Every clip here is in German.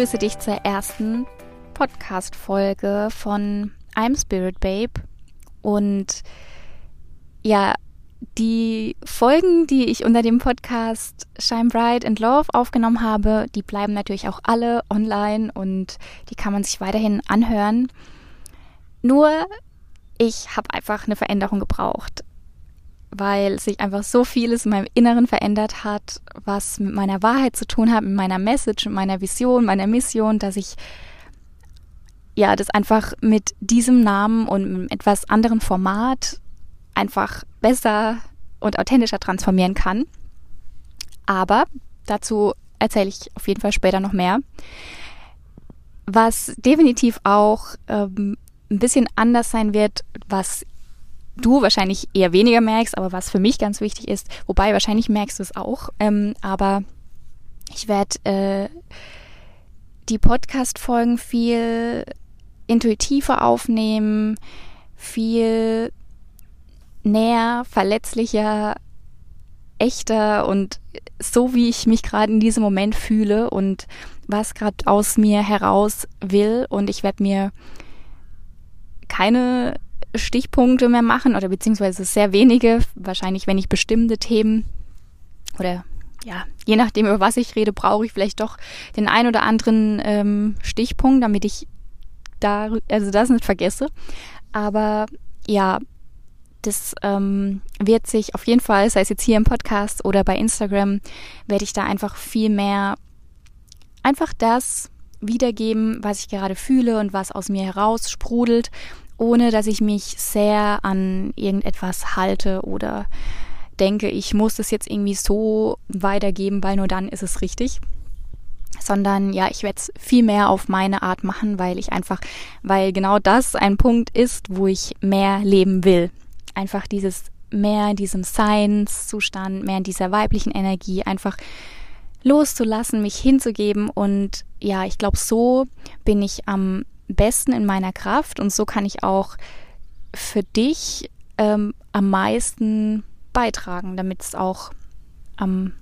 begrüße dich zur ersten Podcast-Folge von I'm Spirit Babe. Und ja, die Folgen, die ich unter dem Podcast Shine Bright and Love aufgenommen habe, die bleiben natürlich auch alle online und die kann man sich weiterhin anhören. Nur ich habe einfach eine Veränderung gebraucht, weil sich einfach so vieles in meinem Inneren verändert hat, was mit meiner Wahrheit zu tun hat, mit meiner Message, mit meiner Vision, meiner Mission, dass ich ja das einfach mit diesem Namen und einem etwas anderen Format einfach besser und authentischer transformieren kann. Aber dazu erzähle ich auf jeden Fall später noch mehr. Was definitiv auch ähm, ein bisschen anders sein wird, was du wahrscheinlich eher weniger merkst, aber was für mich ganz wichtig ist, wobei wahrscheinlich merkst du es auch, ähm, aber ich werde äh, die Podcast-Folgen viel intuitiver aufnehmen, viel näher, verletzlicher, echter und so, wie ich mich gerade in diesem Moment fühle und was gerade aus mir heraus will. Und ich werde mir keine Stichpunkte mehr machen oder beziehungsweise sehr wenige. Wahrscheinlich, wenn ich bestimmte Themen oder ja, je nachdem, über was ich rede, brauche ich vielleicht doch den ein oder anderen ähm, Stichpunkt, damit ich da, also das nicht vergesse. Aber ja, das ähm, wird sich auf jeden Fall, sei es jetzt hier im Podcast oder bei Instagram, werde ich da einfach viel mehr einfach das wiedergeben, was ich gerade fühle und was aus mir heraus sprudelt, ohne dass ich mich sehr an irgendetwas halte oder denke, ich muss es jetzt irgendwie so weitergeben, weil nur dann ist es richtig. Sondern ja, ich werde es viel mehr auf meine Art machen, weil ich einfach, weil genau das ein Punkt ist, wo ich mehr leben will einfach dieses mehr in diesem Seinszustand, mehr in dieser weiblichen Energie einfach loszulassen, mich hinzugeben und ja, ich glaube, so bin ich am besten in meiner Kraft und so kann ich auch für dich ähm, am meisten beitragen, damit es auch am,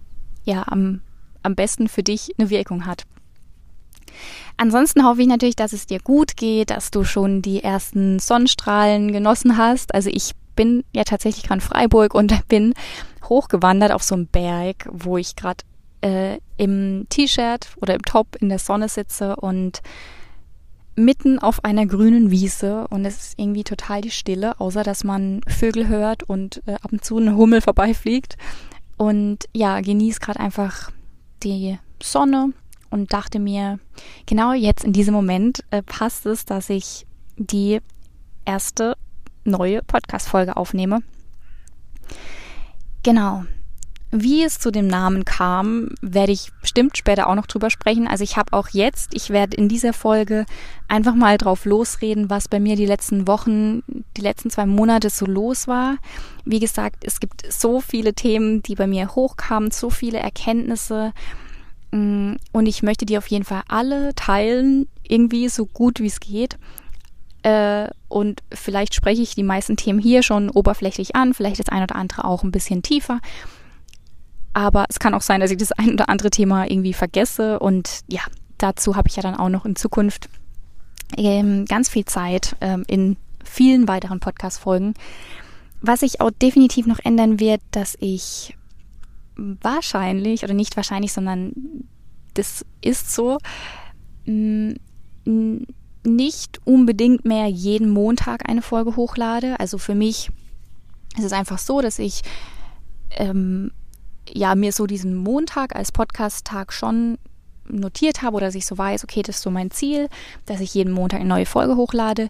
ja, am, am besten für dich eine Wirkung hat. Ansonsten hoffe ich natürlich, dass es dir gut geht, dass du schon die ersten Sonnenstrahlen genossen hast. Also ich bin ja tatsächlich gerade in Freiburg und bin hochgewandert auf so einen Berg, wo ich gerade äh, im T-Shirt oder im Top in der Sonne sitze und mitten auf einer grünen Wiese und es ist irgendwie total die Stille, außer dass man Vögel hört und äh, ab und zu eine Hummel vorbeifliegt. Und ja, genieße gerade einfach die Sonne und dachte mir, genau jetzt in diesem Moment äh, passt es, dass ich die erste neue Podcast-Folge aufnehme. Genau. Wie es zu dem Namen kam, werde ich bestimmt später auch noch drüber sprechen. Also ich habe auch jetzt, ich werde in dieser Folge einfach mal drauf losreden, was bei mir die letzten Wochen, die letzten zwei Monate so los war. Wie gesagt, es gibt so viele Themen, die bei mir hochkamen, so viele Erkenntnisse. Mm, und ich möchte die auf jeden Fall alle teilen, irgendwie so gut wie es geht. Äh, und vielleicht spreche ich die meisten Themen hier schon oberflächlich an, vielleicht das ein oder andere auch ein bisschen tiefer. Aber es kann auch sein, dass ich das ein oder andere Thema irgendwie vergesse. Und ja, dazu habe ich ja dann auch noch in Zukunft ähm, ganz viel Zeit ähm, in vielen weiteren Podcast-Folgen. Was sich auch definitiv noch ändern wird, dass ich wahrscheinlich, oder nicht wahrscheinlich, sondern das ist so, mh, nicht unbedingt mehr jeden Montag eine Folge hochlade. Also für mich ist es einfach so, dass ich ähm, ja mir so diesen Montag als Podcast-Tag schon notiert habe oder dass ich so weiß, okay, das ist so mein Ziel, dass ich jeden Montag eine neue Folge hochlade.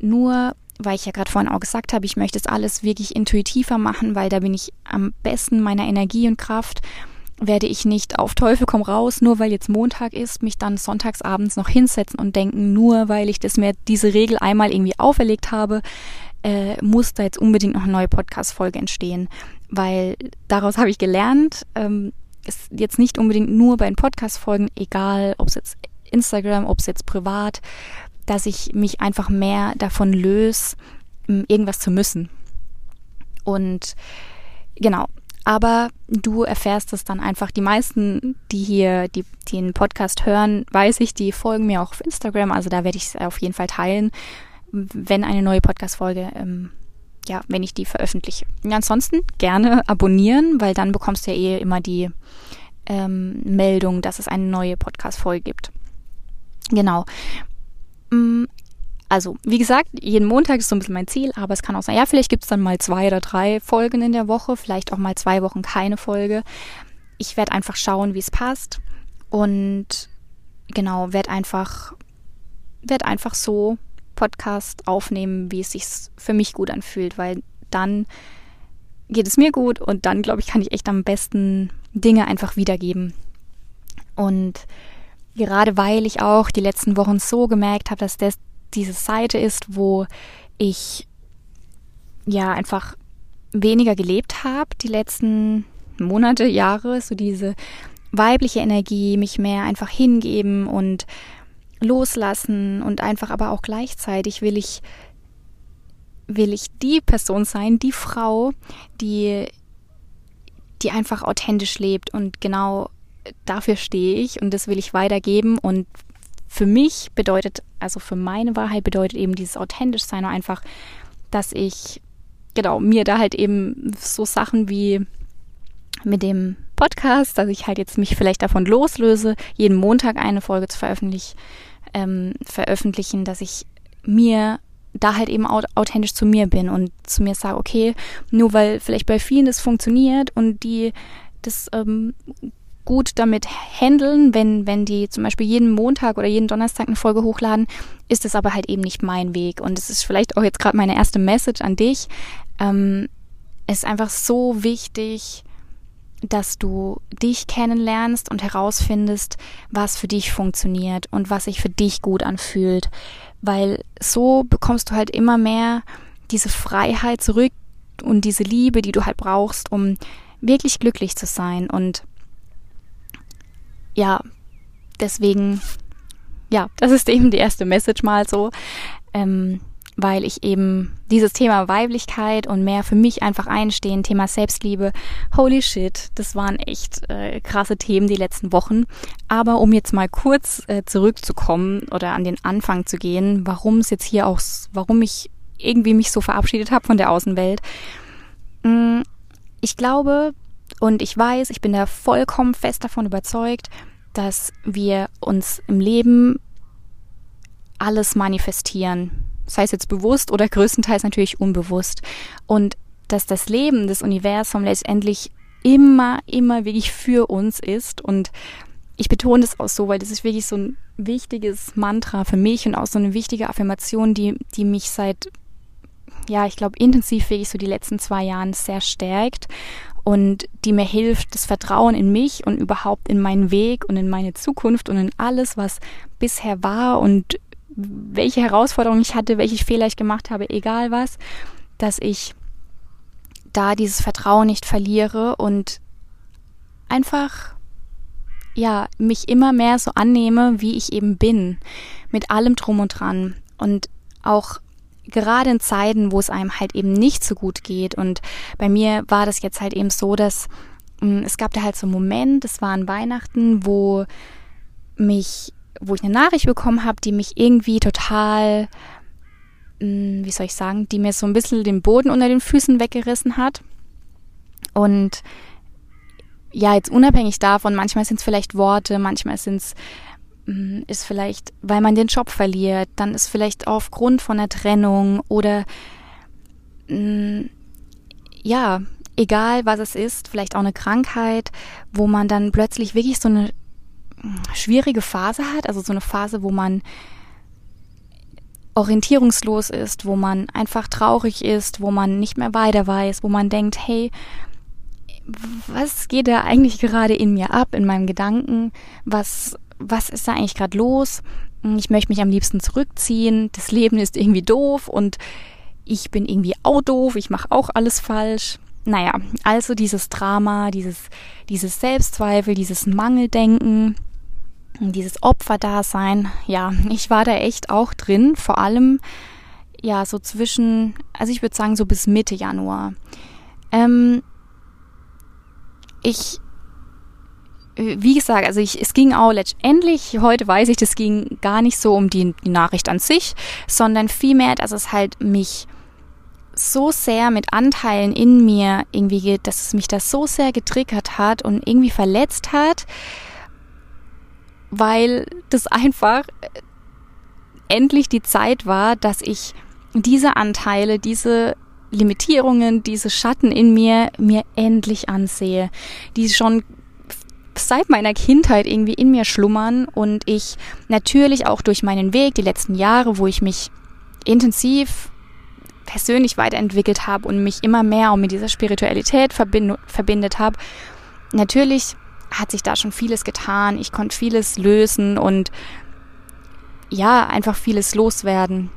Nur weil ich ja gerade vorhin auch gesagt habe, ich möchte es alles wirklich intuitiver machen, weil da bin ich am besten meiner Energie und Kraft werde ich nicht auf Teufel komm raus, nur weil jetzt Montag ist, mich dann sonntagsabends noch hinsetzen und denken, nur weil ich das mir diese Regel einmal irgendwie auferlegt habe, äh, muss da jetzt unbedingt noch eine neue Podcast-Folge entstehen. Weil daraus habe ich gelernt, ähm, ist jetzt nicht unbedingt nur bei den Podcast-Folgen, egal ob es jetzt Instagram, ob es jetzt privat, dass ich mich einfach mehr davon löse, irgendwas zu müssen. Und genau, aber du erfährst es dann einfach. Die meisten, die hier die, die den Podcast hören, weiß ich, die folgen mir auch auf Instagram. Also da werde ich es auf jeden Fall teilen, wenn eine neue Podcast-Folge, ähm, ja, wenn ich die veröffentliche. Und ansonsten gerne abonnieren, weil dann bekommst du ja eh immer die ähm, Meldung, dass es eine neue Podcast-Folge gibt. Genau. Mm, also, wie gesagt, jeden Montag ist so ein bisschen mein Ziel, aber es kann auch sein, ja, vielleicht gibt es dann mal zwei oder drei Folgen in der Woche, vielleicht auch mal zwei Wochen keine Folge. Ich werde einfach schauen, wie es passt und genau, werde einfach, werde einfach so Podcast aufnehmen, wie es sich für mich gut anfühlt, weil dann geht es mir gut und dann, glaube ich, kann ich echt am besten Dinge einfach wiedergeben. Und gerade weil ich auch die letzten Wochen so gemerkt habe, dass das diese Seite ist, wo ich ja einfach weniger gelebt habe die letzten Monate, Jahre, so diese weibliche Energie, mich mehr einfach hingeben und loslassen und einfach aber auch gleichzeitig will ich will ich die Person sein, die Frau, die die einfach authentisch lebt und genau dafür stehe ich und das will ich weitergeben und für mich bedeutet, also für meine Wahrheit bedeutet eben dieses authentisch sein und einfach, dass ich, genau, mir da halt eben so Sachen wie mit dem Podcast, dass ich halt jetzt mich vielleicht davon loslöse, jeden Montag eine Folge zu veröffentlich, ähm, veröffentlichen, dass ich mir da halt eben authentisch zu mir bin und zu mir sage, okay, nur weil vielleicht bei vielen das funktioniert und die das ähm, gut damit handeln, wenn, wenn die zum Beispiel jeden Montag oder jeden Donnerstag eine Folge hochladen, ist es aber halt eben nicht mein Weg. Und es ist vielleicht auch jetzt gerade meine erste Message an dich. Ähm, es ist einfach so wichtig, dass du dich kennenlernst und herausfindest, was für dich funktioniert und was sich für dich gut anfühlt. Weil so bekommst du halt immer mehr diese Freiheit zurück und diese Liebe, die du halt brauchst, um wirklich glücklich zu sein. Und ja, deswegen, ja, das ist eben die erste Message mal so, ähm, weil ich eben dieses Thema Weiblichkeit und mehr für mich einfach einstehen, Thema Selbstliebe, holy shit, das waren echt äh, krasse Themen die letzten Wochen. Aber um jetzt mal kurz äh, zurückzukommen oder an den Anfang zu gehen, warum es jetzt hier auch, warum ich irgendwie mich so verabschiedet habe von der Außenwelt. Mm, ich glaube, und ich weiß, ich bin da vollkommen fest davon überzeugt, dass wir uns im Leben alles manifestieren. Das heißt jetzt bewusst oder größtenteils natürlich unbewusst. Und dass das Leben, das Universum letztendlich immer, immer wirklich für uns ist. Und ich betone das auch so, weil das ist wirklich so ein wichtiges Mantra für mich und auch so eine wichtige Affirmation, die, die mich seit, ja, ich glaube, intensiv wirklich so die letzten zwei Jahren sehr stärkt und die mir hilft, das Vertrauen in mich und überhaupt in meinen Weg und in meine Zukunft und in alles, was bisher war und welche Herausforderungen ich hatte, welche Fehler ich gemacht habe, egal was, dass ich da dieses Vertrauen nicht verliere und einfach ja, mich immer mehr so annehme, wie ich eben bin, mit allem drum und dran und auch gerade in Zeiten, wo es einem halt eben nicht so gut geht. Und bei mir war das jetzt halt eben so, dass mm, es gab da halt so einen Moment, es war an Weihnachten, wo mich, wo ich eine Nachricht bekommen habe, die mich irgendwie total, mh, mm, wie soll ich sagen, die mir so ein bisschen den Boden unter den Füßen weggerissen hat. Und ja, jetzt unabhängig davon, manchmal sind es vielleicht Worte, manchmal sind es Mm, ist vielleicht, weil man den Job verliert, dann ist vielleicht aufgrund von einer Trennung oder mh, mm, ja, egal was es ist, vielleicht auch eine Krankheit, wo man dann plötzlich wirklich so eine schwierige Phase hat, also so eine Phase, wo man orientierungslos ist, wo man einfach traurig ist, wo man nicht mehr weiter weiß, wo man denkt, hey, was geht da eigentlich gerade in mir ab, in meinem Gedanken? Was was ist da eigentlich gerade los? Ich möchte mich am liebsten zurückziehen. Das Leben ist irgendwie doof und ich bin irgendwie auch doof. Ich mache auch alles falsch. Naja, also dieses Drama, dieses, dieses Selbstzweifel, dieses Mangeldenken, dieses Opferdasein. Ja, ich war da echt auch drin. Vor allem, ja, so zwischen, also ich würde sagen so bis Mitte Januar. Ähm, ich, wie gesagt, also ich, es ging auch letztendlich, heute weiß ich, das ging gar nicht so um die, die Nachricht an sich, sondern vielmehr, dass es halt mich so sehr mit Anteilen in mir irgendwie, dass es mich das so sehr getriggert hat und irgendwie verletzt hat, weil das einfach endlich die Zeit war, dass ich diese Anteile, diese Limitierungen, diese Schatten in mir mir endlich ansehe, die schon seit meiner Kindheit irgendwie in mir schlummern und ich natürlich auch durch meinen Weg, die letzten Jahre, wo ich mich intensiv persönlich weiterentwickelt habe und mich immer mehr auch mit dieser Spiritualität verbind verbindet habe, natürlich hat sich da schon vieles getan. Ich konnte vieles lösen und ja, einfach vieles loswerden.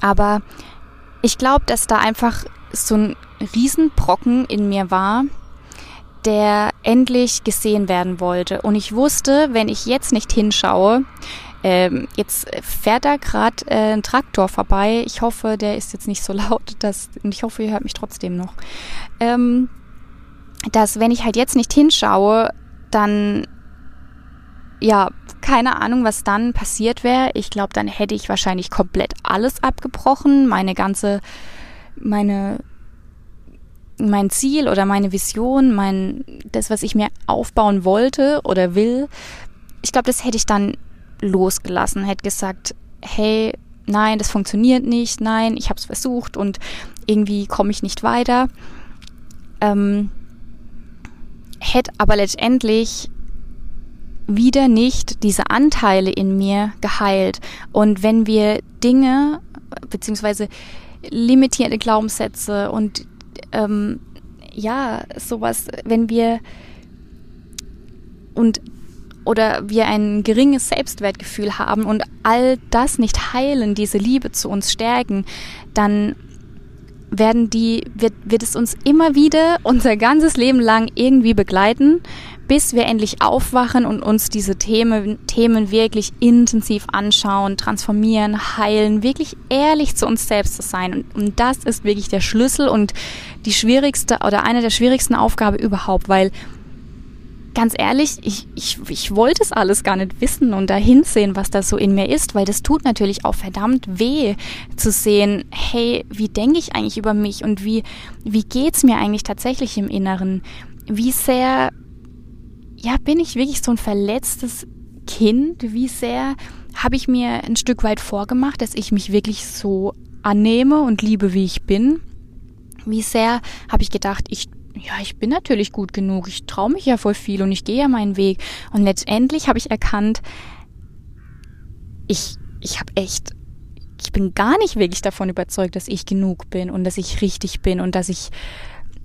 Aber ich glaube, dass da einfach so ein Riesenbrocken in mir war, der endlich gesehen werden wollte. Und ich wusste, wenn ich jetzt nicht hinschaue, ähm, jetzt fährt da gerade äh, ein Traktor vorbei. Ich hoffe, der ist jetzt nicht so laut, dass, und ich hoffe, ihr hört mich trotzdem noch. Ähm, dass wenn ich halt jetzt nicht hinschaue, dann ja, keine Ahnung, was dann passiert wäre. Ich glaube, dann hätte ich wahrscheinlich komplett alles abgebrochen, meine ganze, meine, mein Ziel oder meine Vision, mein, das, was ich mir aufbauen wollte oder will. Ich glaube, das hätte ich dann losgelassen, hätte gesagt, hey, nein, das funktioniert nicht, nein, ich habe es versucht und irgendwie komme ich nicht weiter. Ähm, hätte aber letztendlich wieder nicht diese Anteile in mir geheilt. Und wenn wir Dinge beziehungsweise limitierte Glaubenssätze und ähm, ja, sowas, wenn wir und oder wir ein geringes Selbstwertgefühl haben und all das nicht heilen, diese Liebe zu uns stärken, dann werden die, wird, wird es uns immer wieder unser ganzes Leben lang irgendwie begleiten bis wir endlich aufwachen und uns diese Themen, Themen wirklich intensiv anschauen, transformieren, heilen, wirklich ehrlich zu uns selbst zu sein. Und, und das ist wirklich der Schlüssel und die schwierigste oder eine der schwierigsten Aufgaben überhaupt, weil ganz ehrlich, ich, ich, ich wollte es alles gar nicht wissen und dahin sehen, was da so in mir ist, weil das tut natürlich auch verdammt weh zu sehen, hey, wie denke ich eigentlich über mich und wie, wie geht's mir eigentlich tatsächlich im Inneren? Wie sehr ja, bin ich wirklich so ein verletztes Kind? Wie sehr habe ich mir ein Stück weit vorgemacht, dass ich mich wirklich so annehme und liebe, wie ich bin? Wie sehr habe ich gedacht, ich ja, ich bin natürlich gut genug, ich traue mich ja voll viel und ich gehe ja meinen Weg. Und letztendlich habe ich erkannt, ich, ich habe echt, ich bin gar nicht wirklich davon überzeugt, dass ich genug bin und dass ich richtig bin und dass ich,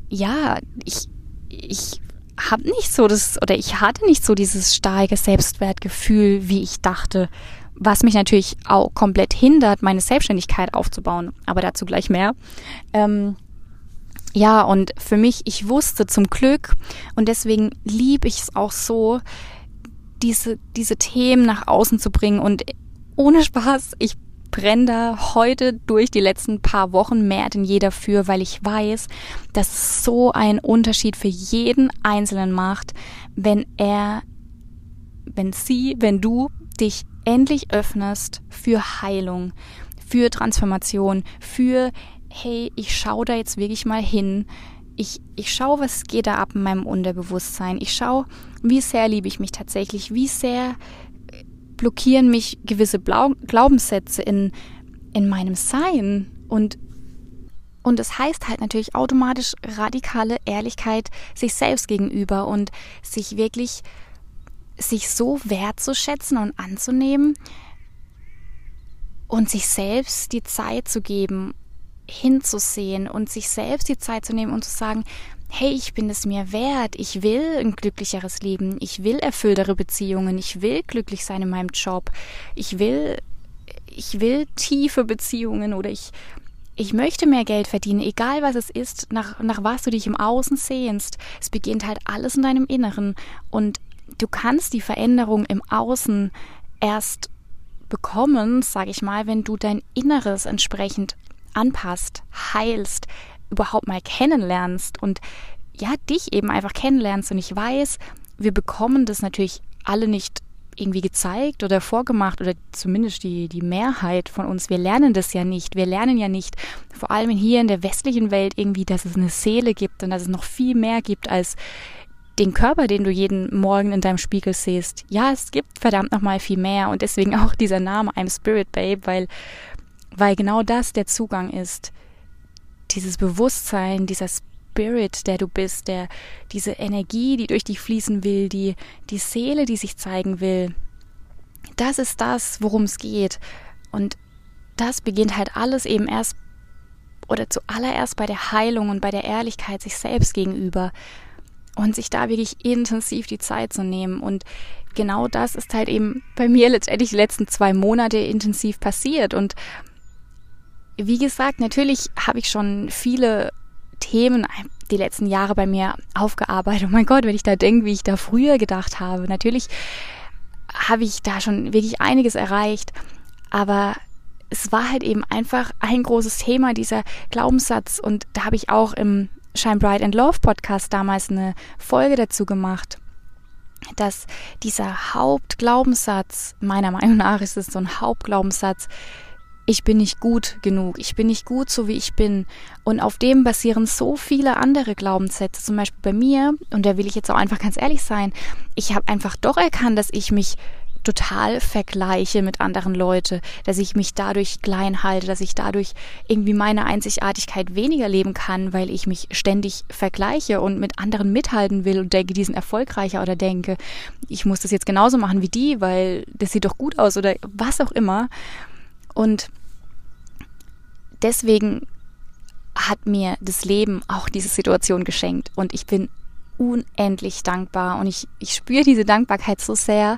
ja, ich, ich habe nicht so das, oder ich hatte nicht so dieses starke Selbstwertgefühl, wie ich dachte, was mich natürlich auch komplett hindert, meine Selbstständigkeit aufzubauen. Aber dazu gleich mehr. Ähm, ja, und für mich, ich wusste zum Glück, und deswegen liebe ich es auch so, diese, diese Themen nach außen zu bringen. Und ohne Spaß, ich brenne da heute durch die letzten paar Wochen mehr denn je dafür, weil ich weiß, dass es so einen Unterschied für jeden Einzelnen macht, wenn er, wenn sie, wenn du dich endlich öffnest für Heilung, für Transformation, für, hey, ich schaue da jetzt wirklich mal hin. Ich, ich schaue, was geht da ab in meinem Unterbewusstsein. Ich schaue, wie sehr liebe ich mich tatsächlich, wie sehr blockieren mich gewisse Blau Glaubenssätze in, in meinem Sein. Und, und das heißt halt natürlich automatisch radikale Ehrlichkeit sich selbst gegenüber und sich wirklich sich so wertzuschätzen und anzunehmen und sich selbst die Zeit zu geben, hinzusehen und sich selbst die Zeit zu nehmen und zu sagen, hey, ich bin es mir wert, ich will ein glücklicheres Leben, ich will erfülltere Beziehungen, ich will glücklich sein in meinem Job, ich will, ich will tiefe Beziehungen oder ich, ich möchte mehr Geld verdienen, egal was es ist, nach, nach was du dich im Außen sehnst. Es beginnt halt alles in deinem Inneren und du kannst die Veränderung im Außen erst bekommen, sage ich mal, wenn du dein Inneres entsprechend anpasst, heilst, überhaupt mal kennenlernst und ja, dich eben einfach kennenlernst. Und ich weiß, wir bekommen das natürlich alle nicht irgendwie gezeigt oder vorgemacht oder zumindest die, die Mehrheit von uns, wir lernen das ja nicht. Wir lernen ja nicht, vor allem hier in der westlichen Welt irgendwie, dass es eine Seele gibt und dass es noch viel mehr gibt als den Körper, den du jeden Morgen in deinem Spiegel siehst. Ja, es gibt verdammt noch mal viel mehr und deswegen auch dieser Name I'm Spirit Babe, weil, weil genau das der Zugang ist. Dieses Bewusstsein, dieser Spirit, der du bist, der, diese Energie, die durch dich fließen will, die, die Seele, die sich zeigen will. Das ist das, worum es geht. Und das beginnt halt alles eben erst oder zuallererst bei der Heilung und bei der Ehrlichkeit sich selbst gegenüber und sich da wirklich intensiv die Zeit zu nehmen. Und genau das ist halt eben bei mir letztendlich die letzten zwei Monate intensiv passiert. Und wie gesagt, natürlich habe ich schon viele Themen die letzten Jahre bei mir aufgearbeitet. Oh mein Gott, wenn ich da denke, wie ich da früher gedacht habe. Natürlich habe ich da schon wirklich einiges erreicht. Aber es war halt eben einfach ein großes Thema, dieser Glaubenssatz. Und da habe ich auch im Shine Bright and Love Podcast damals eine Folge dazu gemacht, dass dieser Hauptglaubenssatz, meiner Meinung nach ist es so ein Hauptglaubenssatz, ich bin nicht gut genug, ich bin nicht gut so wie ich bin. Und auf dem basieren so viele andere Glaubenssätze, zum Beispiel bei mir, und da will ich jetzt auch einfach ganz ehrlich sein, ich habe einfach doch erkannt, dass ich mich total vergleiche mit anderen Leuten, dass ich mich dadurch klein halte, dass ich dadurch irgendwie meine Einzigartigkeit weniger leben kann, weil ich mich ständig vergleiche und mit anderen mithalten will und denke, die sind erfolgreicher oder denke, ich muss das jetzt genauso machen wie die, weil das sieht doch gut aus oder was auch immer. Und deswegen hat mir das Leben auch diese Situation geschenkt und ich bin unendlich dankbar und ich, ich spüre diese Dankbarkeit so sehr,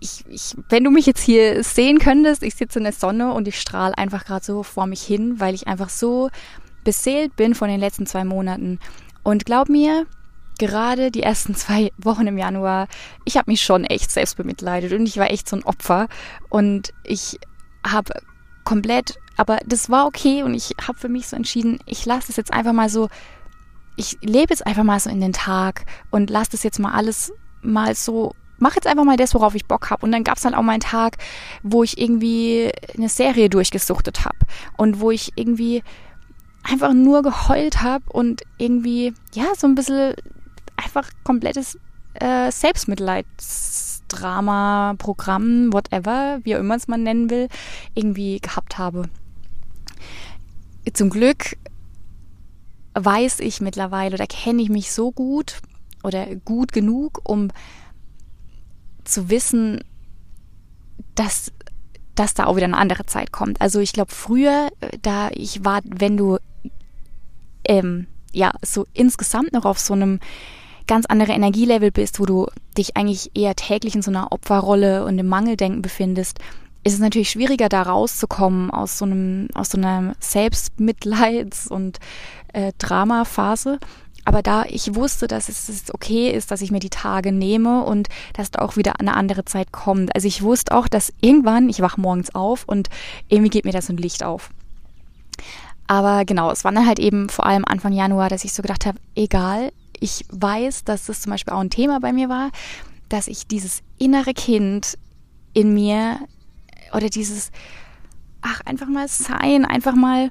ich, ich, wenn du mich jetzt hier sehen könntest, ich sitze in der Sonne und ich strahle einfach gerade so vor mich hin, weil ich einfach so beseelt bin von den letzten zwei Monaten. Und glaub mir, gerade die ersten zwei Wochen im Januar, ich habe mich schon echt selbst bemitleidet und ich war echt so ein Opfer. Und ich habe komplett, aber das war okay und ich habe für mich so entschieden, ich lasse es jetzt einfach mal so, ich lebe jetzt einfach mal so in den Tag und lasse das jetzt mal alles mal so mach jetzt einfach mal das, worauf ich Bock habe. Und dann gab es halt auch mal einen Tag, wo ich irgendwie eine Serie durchgesuchtet habe und wo ich irgendwie einfach nur geheult habe und irgendwie, ja, so ein bisschen einfach komplettes äh, Selbstmitleidsdrama, Programm, whatever, wie auch immer es man nennen will, irgendwie gehabt habe. Zum Glück weiß ich mittlerweile oder kenne ich mich so gut oder gut genug, um zu wissen, dass dass da auch wieder eine andere Zeit kommt. Also ich glaube früher, äh, da ich war, wenn du ähm, ja so insgesamt noch auf so einem ganz anderen Energielevel bist, wo du dich eigentlich eher täglich in so einer Opferrolle und im Mangeldenken befindest, ist es natürlich schwieriger, da rauszukommen aus so einem aus so einer Selbstmitleids- und äh, Dramaphase. Aber da ich wusste, dass es okay ist, dass ich mir die Tage nehme und dass da auch wieder eine andere Zeit kommt. Also ich wusste auch, dass irgendwann, ich wach morgens auf und irgendwie geht mir da so ein Licht auf. Aber genau, es war dann halt eben vor allem Anfang Januar, dass ich so gedacht habe, egal, ich weiß, dass das zum Beispiel auch ein Thema bei mir war, dass ich dieses innere Kind in mir oder dieses, ach, einfach mal sein, einfach mal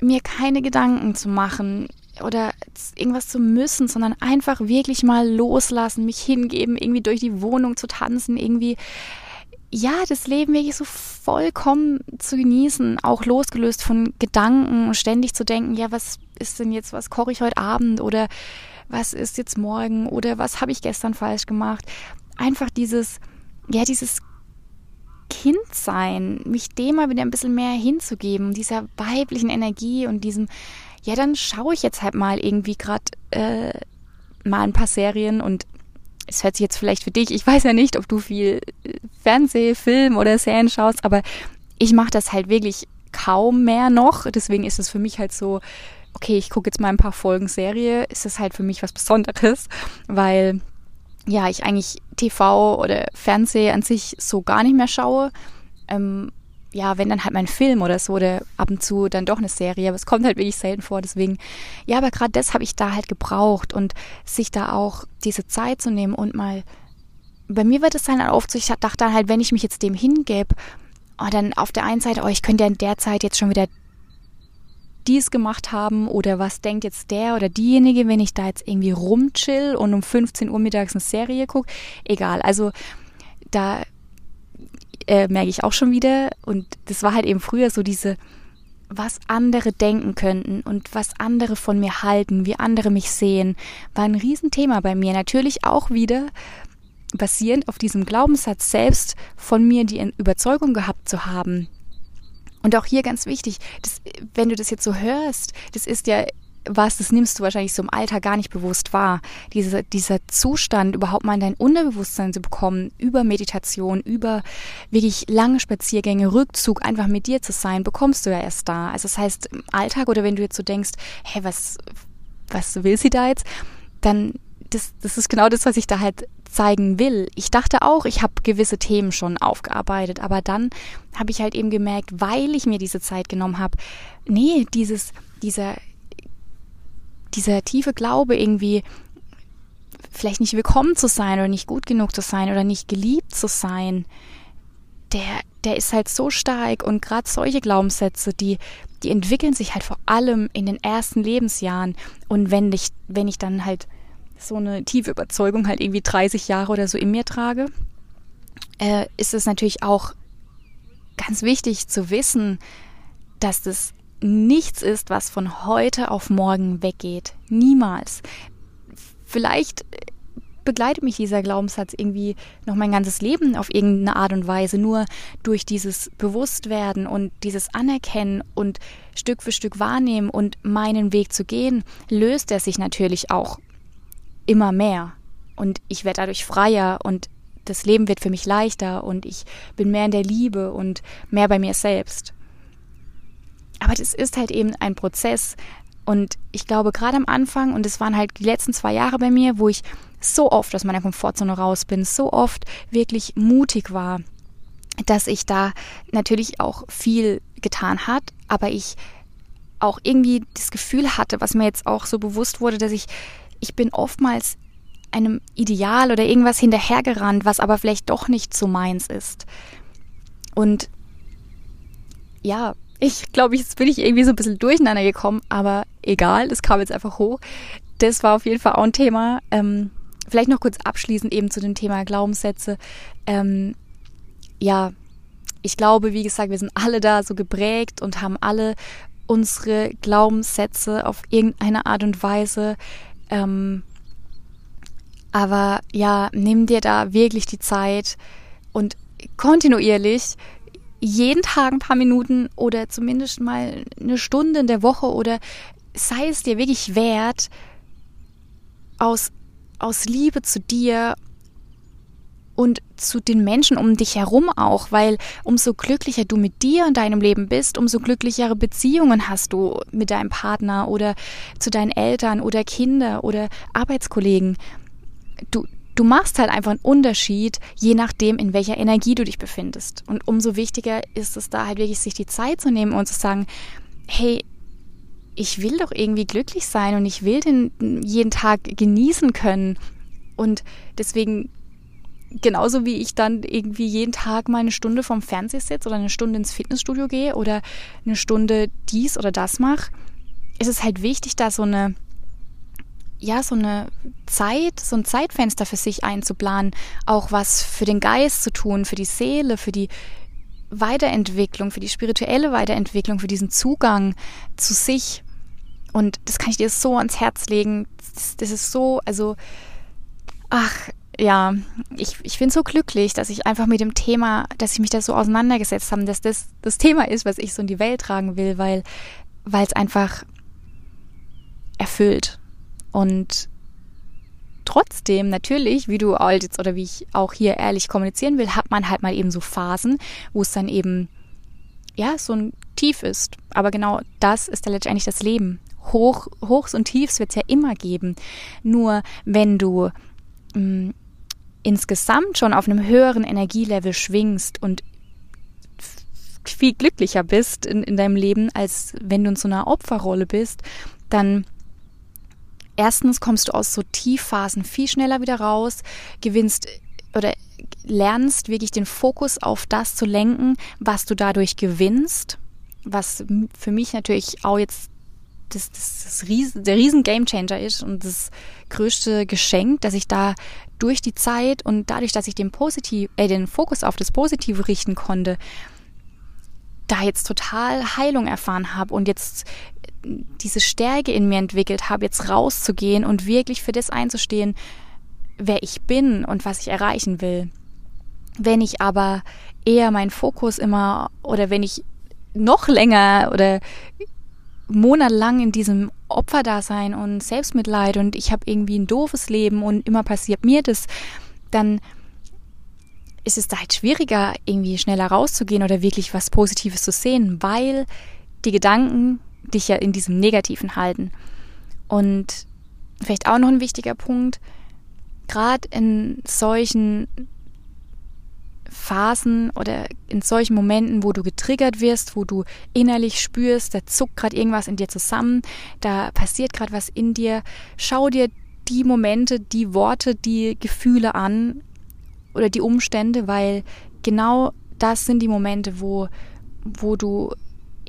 mir keine Gedanken zu machen, oder irgendwas zu müssen, sondern einfach wirklich mal loslassen, mich hingeben, irgendwie durch die Wohnung zu tanzen, irgendwie ja, das Leben wirklich so vollkommen zu genießen, auch losgelöst von Gedanken, ständig zu denken, ja, was ist denn jetzt, was koche ich heute Abend oder was ist jetzt morgen oder was habe ich gestern falsch gemacht? Einfach dieses, ja, dieses Kindsein, mich dem mal wieder ein bisschen mehr hinzugeben, dieser weiblichen Energie und diesem ja, dann schaue ich jetzt halt mal irgendwie gerade äh, mal ein paar Serien und es hört sich jetzt vielleicht für dich, ich weiß ja nicht, ob du viel äh, Fernseh, Film oder Serien schaust, aber ich mache das halt wirklich kaum mehr noch. Deswegen ist es für mich halt so, okay, ich gucke jetzt mal ein paar Folgen Serie, ist das halt für mich was Besonderes, weil ja, ich eigentlich TV oder Fernseh an sich so gar nicht mehr schaue. Ähm, ja, wenn dann halt mein Film oder so oder ab und zu dann doch eine Serie, aber es kommt halt wirklich selten vor, deswegen, ja, aber gerade das habe ich da halt gebraucht und sich da auch diese Zeit zu nehmen und mal, bei mir wird es dann halt oft so, ich dachte dann halt, wenn ich mich jetzt dem hingebe, oh, dann auf der einen Seite, oh, ich könnte ja in der Zeit jetzt schon wieder dies gemacht haben oder was denkt jetzt der oder diejenige, wenn ich da jetzt irgendwie rumchill und um 15 Uhr mittags eine Serie gucke. Egal, also da äh, merke ich auch schon wieder und das war halt eben früher so diese, was andere denken könnten und was andere von mir halten, wie andere mich sehen, war ein Riesenthema bei mir. Natürlich auch wieder basierend auf diesem Glaubenssatz selbst von mir die Überzeugung gehabt zu haben, und auch hier ganz wichtig, das, wenn du das jetzt so hörst, das ist ja was, das nimmst du wahrscheinlich so im Alter gar nicht bewusst wahr. Diese, dieser Zustand, überhaupt mal in dein Unterbewusstsein zu bekommen, über Meditation, über wirklich lange Spaziergänge, Rückzug, einfach mit dir zu sein, bekommst du ja erst da. Also das heißt, im Alltag oder wenn du jetzt so denkst, hä, was, was will sie da jetzt? Dann, das, das ist genau das, was ich da halt zeigen will. Ich dachte auch, ich habe gewisse Themen schon aufgearbeitet, aber dann habe ich halt eben gemerkt, weil ich mir diese Zeit genommen habe, nee, dieses, dieser, dieser tiefe Glaube irgendwie, vielleicht nicht willkommen zu sein oder nicht gut genug zu sein oder nicht geliebt zu sein, der, der ist halt so stark und gerade solche Glaubenssätze, die, die entwickeln sich halt vor allem in den ersten Lebensjahren. Und wenn ich, wenn ich dann halt so eine tiefe Überzeugung halt irgendwie 30 Jahre oder so in mir trage, äh, ist es natürlich auch ganz wichtig zu wissen, dass das nichts ist, was von heute auf morgen weggeht. Niemals. Vielleicht begleitet mich dieser Glaubenssatz irgendwie noch mein ganzes Leben auf irgendeine Art und Weise. Nur durch dieses Bewusstwerden und dieses Anerkennen und Stück für Stück wahrnehmen und meinen Weg zu gehen, löst er sich natürlich auch immer mehr. Und ich werde dadurch freier und das Leben wird für mich leichter und ich bin mehr in der Liebe und mehr bei mir selbst. Aber das ist halt eben ein Prozess. Und ich glaube, gerade am Anfang, und es waren halt die letzten zwei Jahre bei mir, wo ich so oft aus meiner Komfortzone raus bin, so oft wirklich mutig war, dass ich da natürlich auch viel getan hat, aber ich auch irgendwie das Gefühl hatte, was mir jetzt auch so bewusst wurde, dass ich ich bin oftmals einem Ideal oder irgendwas hinterhergerannt, was aber vielleicht doch nicht so meins ist. Und ja, ich glaube, jetzt bin ich irgendwie so ein bisschen durcheinander gekommen, aber egal, das kam jetzt einfach hoch. Das war auf jeden Fall auch ein Thema. Ähm, vielleicht noch kurz abschließend eben zu dem Thema Glaubenssätze. Ähm, ja, ich glaube, wie gesagt, wir sind alle da so geprägt und haben alle unsere Glaubenssätze auf irgendeine Art und Weise ähm, aber ja, nimm dir da wirklich die Zeit und kontinuierlich jeden Tag ein paar Minuten oder zumindest mal eine Stunde in der Woche oder sei es dir wirklich wert, aus, aus Liebe zu dir und zu den Menschen um dich herum auch, weil umso glücklicher du mit dir und deinem Leben bist, umso glücklichere Beziehungen hast du mit deinem Partner oder zu deinen Eltern oder Kinder oder Arbeitskollegen. Du, du machst halt einfach einen Unterschied, je nachdem, in welcher Energie du dich befindest. Und umso wichtiger ist es da halt wirklich, sich die Zeit zu nehmen und zu sagen, hey, ich will doch irgendwie glücklich sein und ich will den jeden Tag genießen können. Und deswegen genauso wie ich dann irgendwie jeden Tag mal eine Stunde vom Fernseher sitze oder eine Stunde ins Fitnessstudio gehe oder eine Stunde dies oder das mache, ist es halt wichtig, da so eine ja, so eine Zeit, so ein Zeitfenster für sich einzuplanen, auch was für den Geist zu tun, für die Seele, für die Weiterentwicklung, für die spirituelle Weiterentwicklung, für diesen Zugang zu sich. Und das kann ich dir so ans Herz legen. Das, das ist so, also, ach, ja, ich, ich bin so glücklich, dass ich einfach mit dem Thema, dass ich mich da so auseinandergesetzt habe, dass das das Thema ist, was ich so in die Welt tragen will, weil weil es einfach erfüllt. Und trotzdem natürlich, wie du halt jetzt oder wie ich auch hier ehrlich kommunizieren will, hat man halt mal eben so Phasen, wo es dann eben ja so ein Tief ist. Aber genau das ist ja letztendlich das Leben. Hoch, Hochs und Tiefs wird es ja immer geben. Nur wenn du mh, mm, insgesamt schon auf einem höheren Energielevel schwingst und viel glücklicher bist in, in deinem Leben, als wenn du in so einer Opferrolle bist, dann erstens kommst du aus so Tiefphasen viel schneller wieder raus, gewinnst oder lernst wirklich den Fokus auf das zu lenken, was du dadurch gewinnst, was für mich natürlich auch jetzt das, das, das Riesen, der riesen Gamechanger ist und das größte Geschenk, dass ich da durch die Zeit und dadurch, dass ich den positiv, äh, den Fokus auf das Positive richten konnte, da jetzt total Heilung erfahren habe und jetzt diese Stärke in mir entwickelt habe, jetzt rauszugehen und wirklich für das einzustehen, wer ich bin und was ich erreichen will. Wenn ich aber eher meinen Fokus immer oder wenn ich noch länger oder monatelang in diesem Opferdasein und Selbstmitleid und ich habe irgendwie ein doofes Leben und immer passiert mir das, dann ist es da halt schwieriger, irgendwie schneller rauszugehen oder wirklich was Positives zu sehen, weil die Gedanken dich ja in diesem Negativen halten. Und vielleicht auch noch ein wichtiger Punkt, gerade in solchen Phasen oder in solchen Momenten, wo du getriggert wirst, wo du innerlich spürst, da zuckt gerade irgendwas in dir zusammen, da passiert gerade was in dir, schau dir die Momente, die Worte, die Gefühle an oder die Umstände, weil genau das sind die Momente, wo, wo du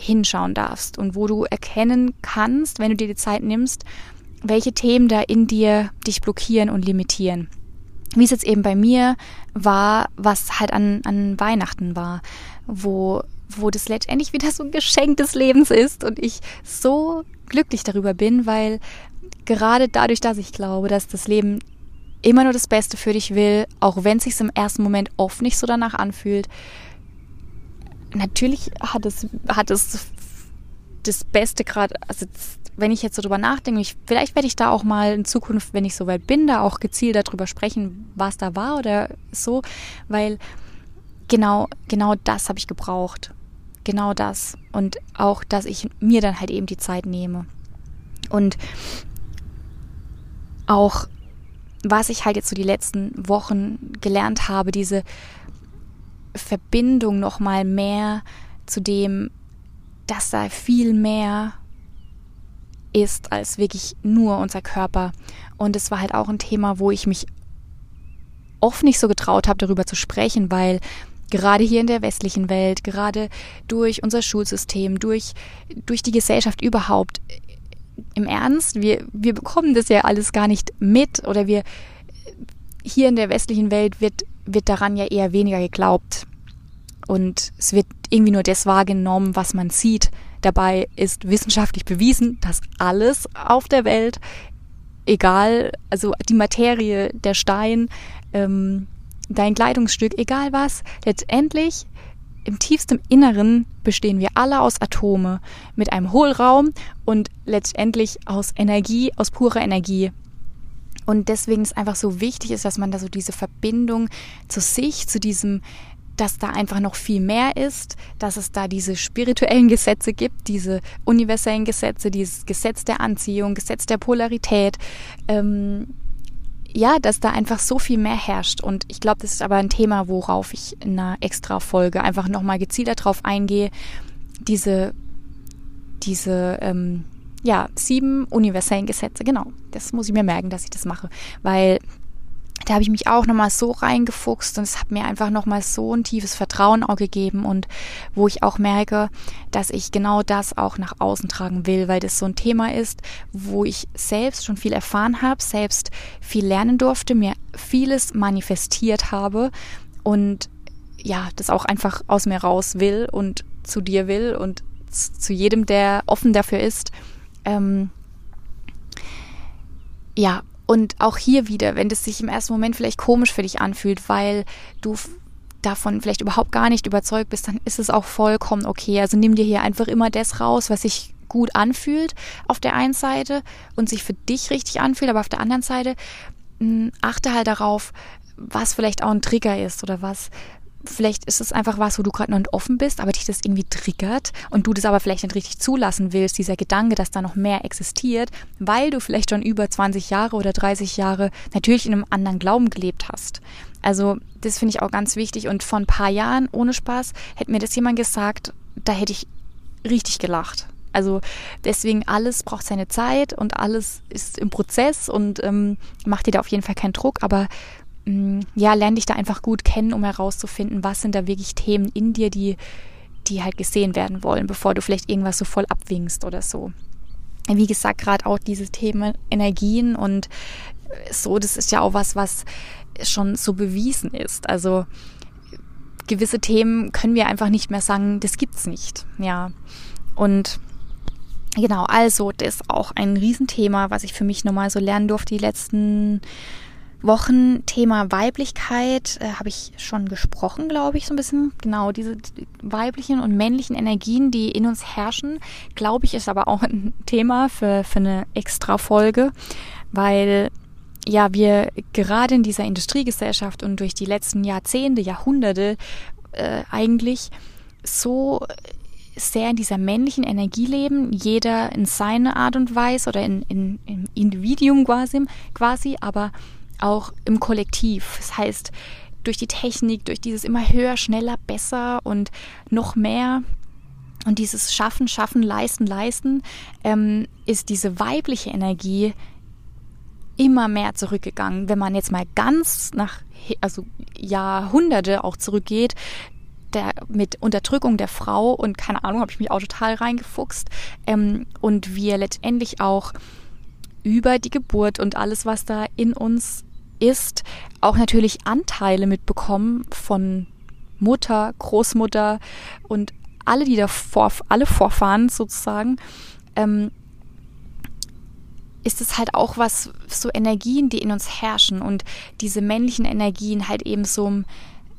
hinschauen darfst und wo du erkennen kannst, wenn du dir die Zeit nimmst, welche Themen da in dir dich blockieren und limitieren wie es jetzt eben bei mir war, was halt an, an Weihnachten war, wo, wo das letztendlich wieder so ein Geschenk des Lebens ist und ich so glücklich darüber bin, weil gerade dadurch, dass ich glaube, dass das Leben immer nur das Beste für dich will, auch wenn es sich im ersten Moment oft nicht so danach anfühlt. Natürlich hat es, hat es das Beste gerade, also wenn ich jetzt so drüber nachdenke, ich, vielleicht werde ich da auch mal in Zukunft, wenn ich soweit bin, da auch gezielt darüber sprechen, was da war oder so, weil genau, genau das habe ich gebraucht. Genau das. Und auch, dass ich mir dann halt eben die Zeit nehme. Und auch, was ich halt jetzt so die letzten Wochen gelernt habe, diese Verbindung nochmal mehr zu dem, dass da viel mehr ist als wirklich nur unser Körper. Und es war halt auch ein Thema, wo ich mich oft nicht so getraut habe, darüber zu sprechen, weil gerade hier in der westlichen Welt, gerade durch unser Schulsystem, durch, durch die Gesellschaft überhaupt, im Ernst, wir, wir bekommen das ja alles gar nicht mit oder wir hier in der westlichen Welt wird, wird daran ja eher weniger geglaubt. Und es wird irgendwie nur das wahrgenommen, was man sieht, Dabei ist wissenschaftlich bewiesen, dass alles auf der Welt, egal, also die Materie, der Stein, ähm, dein Kleidungsstück, egal was, letztendlich im tiefsten Inneren bestehen wir alle aus Atome mit einem Hohlraum und letztendlich aus Energie, aus purer Energie. Und deswegen ist einfach so wichtig ist, dass man da so diese Verbindung zu sich, zu diesem dass da einfach noch viel mehr ist, dass es da diese spirituellen Gesetze gibt, diese universellen Gesetze, dieses Gesetz der Anziehung, Gesetz der Polarität. Ähm, ja, dass da einfach so viel mehr herrscht. Und ich glaube, das ist aber ein Thema, worauf ich in einer extra Folge einfach nochmal gezielter drauf eingehe. Diese, diese, ähm, ja, sieben universellen Gesetze, genau. Das muss ich mir merken, dass ich das mache. Weil da habe ich mich auch nochmal so reingefuchst und es hat mir einfach nochmal so ein tiefes Vertrauen auch gegeben und wo ich auch merke, dass ich genau das auch nach außen tragen will, weil das so ein Thema ist, wo ich selbst schon viel erfahren habe, selbst viel lernen durfte, mir vieles manifestiert habe und ja, das auch einfach aus mir raus will und zu dir will und zu jedem, der offen dafür ist. Ähm, ja, und auch hier wieder, wenn das sich im ersten Moment vielleicht komisch für dich anfühlt, weil du davon vielleicht überhaupt gar nicht überzeugt bist, dann ist es auch vollkommen okay. Also nimm dir hier einfach immer das raus, was sich gut anfühlt auf der einen Seite und sich für dich richtig anfühlt, aber auf der anderen Seite mh, hm, achte halt darauf, was vielleicht auch ein Trigger ist oder was vielleicht ist es einfach was, wo du gerade noch nicht offen bist, aber dich das irgendwie triggert und du das aber vielleicht nicht richtig zulassen willst, dieser Gedanke, dass da noch mehr existiert, weil du vielleicht schon über 20 Jahre oder 30 Jahre natürlich in einem anderen Glauben gelebt hast. Also das finde ich auch ganz wichtig und vor ein paar Jahren, ohne Spaß, hätte mir das jemand gesagt, da hätte ich richtig gelacht. Also deswegen alles braucht seine Zeit und alles ist im Prozess und ähm, macht dir da auf jeden Fall keinen Druck, aber ja, lerne dich da einfach gut kennen, um herauszufinden, was sind da wirklich Themen in dir, die, die halt gesehen werden wollen, bevor du vielleicht irgendwas so voll abwinkst oder so. Wie gesagt, gerade auch dieses Thema Energien und so, das ist ja auch was, was schon so bewiesen ist. Also gewisse Themen können wir einfach nicht mehr sagen, das gibt's nicht. Ja. Und genau, also das ist auch ein Riesenthema, was ich für mich nochmal so lernen durfte die letzten Wochen. Thema Weiblichkeit äh, habe ich schon gesprochen, glaube ich, so ein bisschen. Genau, diese weiblichen und männlichen Energien, die in uns herrschen, glaube ich, ist aber auch ein Thema für, für eine extra Folge, weil ja, wir gerade in dieser Industriegesellschaft und durch die letzten Jahrzehnte, Jahrhunderte äh, eigentlich so sehr in dieser männlichen Energie leben, jeder in seiner Art und Weise oder in, in, im Individuum quasi, quasi, aber auch im Kollektiv. Das heißt, durch die Technik, durch dieses immer höher, schneller, besser und noch mehr und dieses Schaffen, Schaffen, Leisten, Leisten, ähm, ist diese weibliche Energie immer mehr zurückgegangen. Wenn man jetzt mal ganz nach, also Jahrhunderte auch zurückgeht, der, mit Unterdrückung der Frau und keine Ahnung, habe ich mich auch total reingefuchst. Ähm, und wir letztendlich auch über die Geburt und alles, was da in uns ist, auch natürlich Anteile mitbekommen von Mutter, Großmutter und alle, die davor, alle Vorfahren sozusagen. Ähm, ist es halt auch was, so Energien, die in uns herrschen und diese männlichen Energien halt eben so,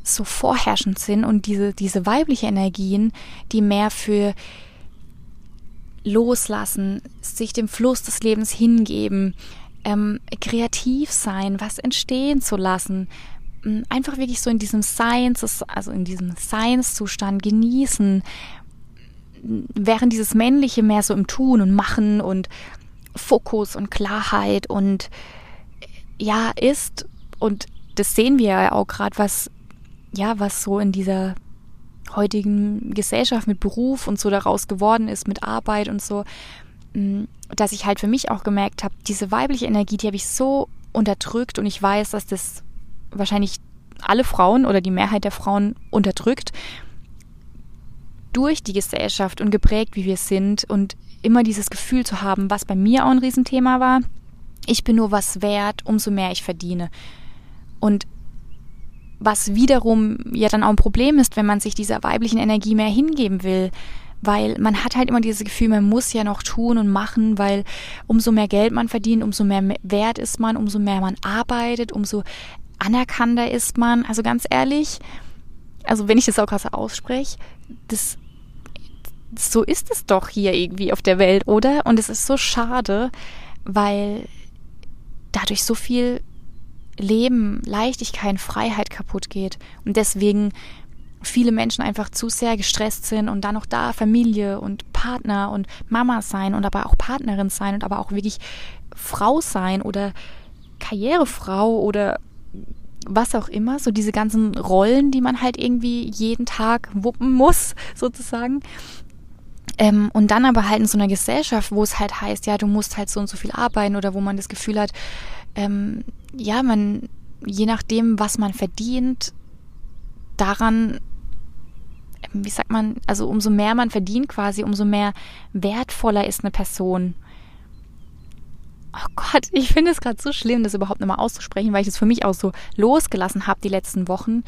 so vorherrschend sind und diese, diese weibliche Energien, die mehr für loslassen, sich dem Fluss des Lebens hingeben, ähm, kreativ sein, was entstehen zu lassen, einfach wirklich so in diesem Science, also in diesem Science-Zustand genießen, während dieses Männliche mehr so im Tun und Machen und Fokus und Klarheit und ja ist. Und das sehen wir ja auch gerade, was ja, was so in dieser heutigen Gesellschaft mit Beruf und so daraus geworden ist, mit Arbeit und so, mm, dass ich halt für mich auch gemerkt habe, diese weibliche Energie, die habe ich so unterdrückt und ich weiß, dass das wahrscheinlich alle Frauen oder die Mehrheit der Frauen unterdrückt durch die Gesellschaft und geprägt, wie wir sind und immer dieses Gefühl zu haben, was bei mir auch ein Riesenthema war, ich bin nur was wert, umso mehr ich verdiene. Und was wiederum ja dann auch ein Problem ist, wenn man sich dieser weiblichen Energie mehr hingeben will, weil man hat halt immer dieses Gefühl, man muss ja noch tun und machen, weil umso mehr Geld man verdient, umso mehr wert ist man, umso mehr man arbeitet, umso anerkannter ist man. Also ganz ehrlich, also wenn ich das auch gerade ausspreche, das so ist es doch hier irgendwie auf der Welt, oder? Und es ist so schade, weil dadurch so viel Leben, Leichtigkeit, Freiheit kaputt geht. Und deswegen viele Menschen einfach zu sehr gestresst sind und dann noch da Familie und Partner und Mama sein und aber auch Partnerin sein und aber auch wirklich Frau sein oder Karrierefrau oder was auch immer, so diese ganzen Rollen, die man halt irgendwie jeden Tag wuppen muss, sozusagen. Ähm, und dann aber halt in so einer Gesellschaft, wo es halt heißt, ja, du musst halt so und so viel arbeiten oder wo man das Gefühl hat, ähm, ja, man, je nachdem, was man verdient, daran, wie sagt man, also umso mehr man verdient quasi, umso mehr wertvoller ist eine Person. Oh Gott, ich finde es gerade so schlimm, das überhaupt nochmal auszusprechen, weil ich das für mich auch so losgelassen habe die letzten Wochen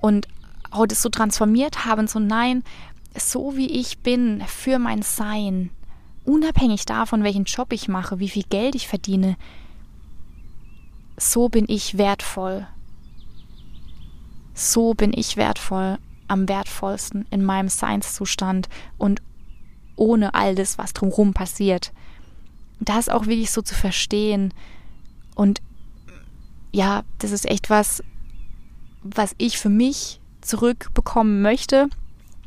und auch das so transformiert habe und so, nein, so wie ich bin, für mein Sein, unabhängig davon, welchen Job ich mache, wie viel Geld ich verdiene, so bin ich wertvoll. So bin ich wertvoll, am wertvollsten in meinem Seinszustand und ohne all das, was drumherum passiert. Das auch wirklich so zu verstehen. Und ja, das ist echt was, was ich für mich zurückbekommen möchte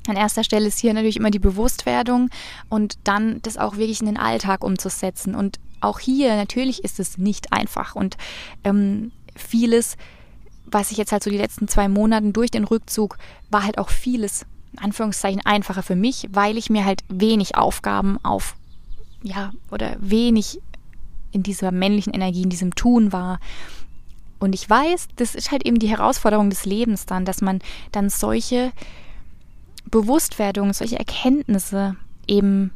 an erster Stelle ist hier natürlich immer die Bewusstwerdung und dann das auch wirklich in den Alltag umzusetzen. Und auch hier natürlich ist es nicht einfach und ähm, vieles, was ich jetzt halt so die letzten zwei Monaten durch den Rückzug, war halt auch vieles in Anführungszeichen einfacher für mich, weil ich mir halt wenig Aufgaben auf, ja, oder wenig in dieser männlichen Energie, in diesem Tun war. Und ich weiß, das ist halt eben die Herausforderung des Lebens dann, dass man dann solche Bewusstwerdungen, solche Erkenntnisse eben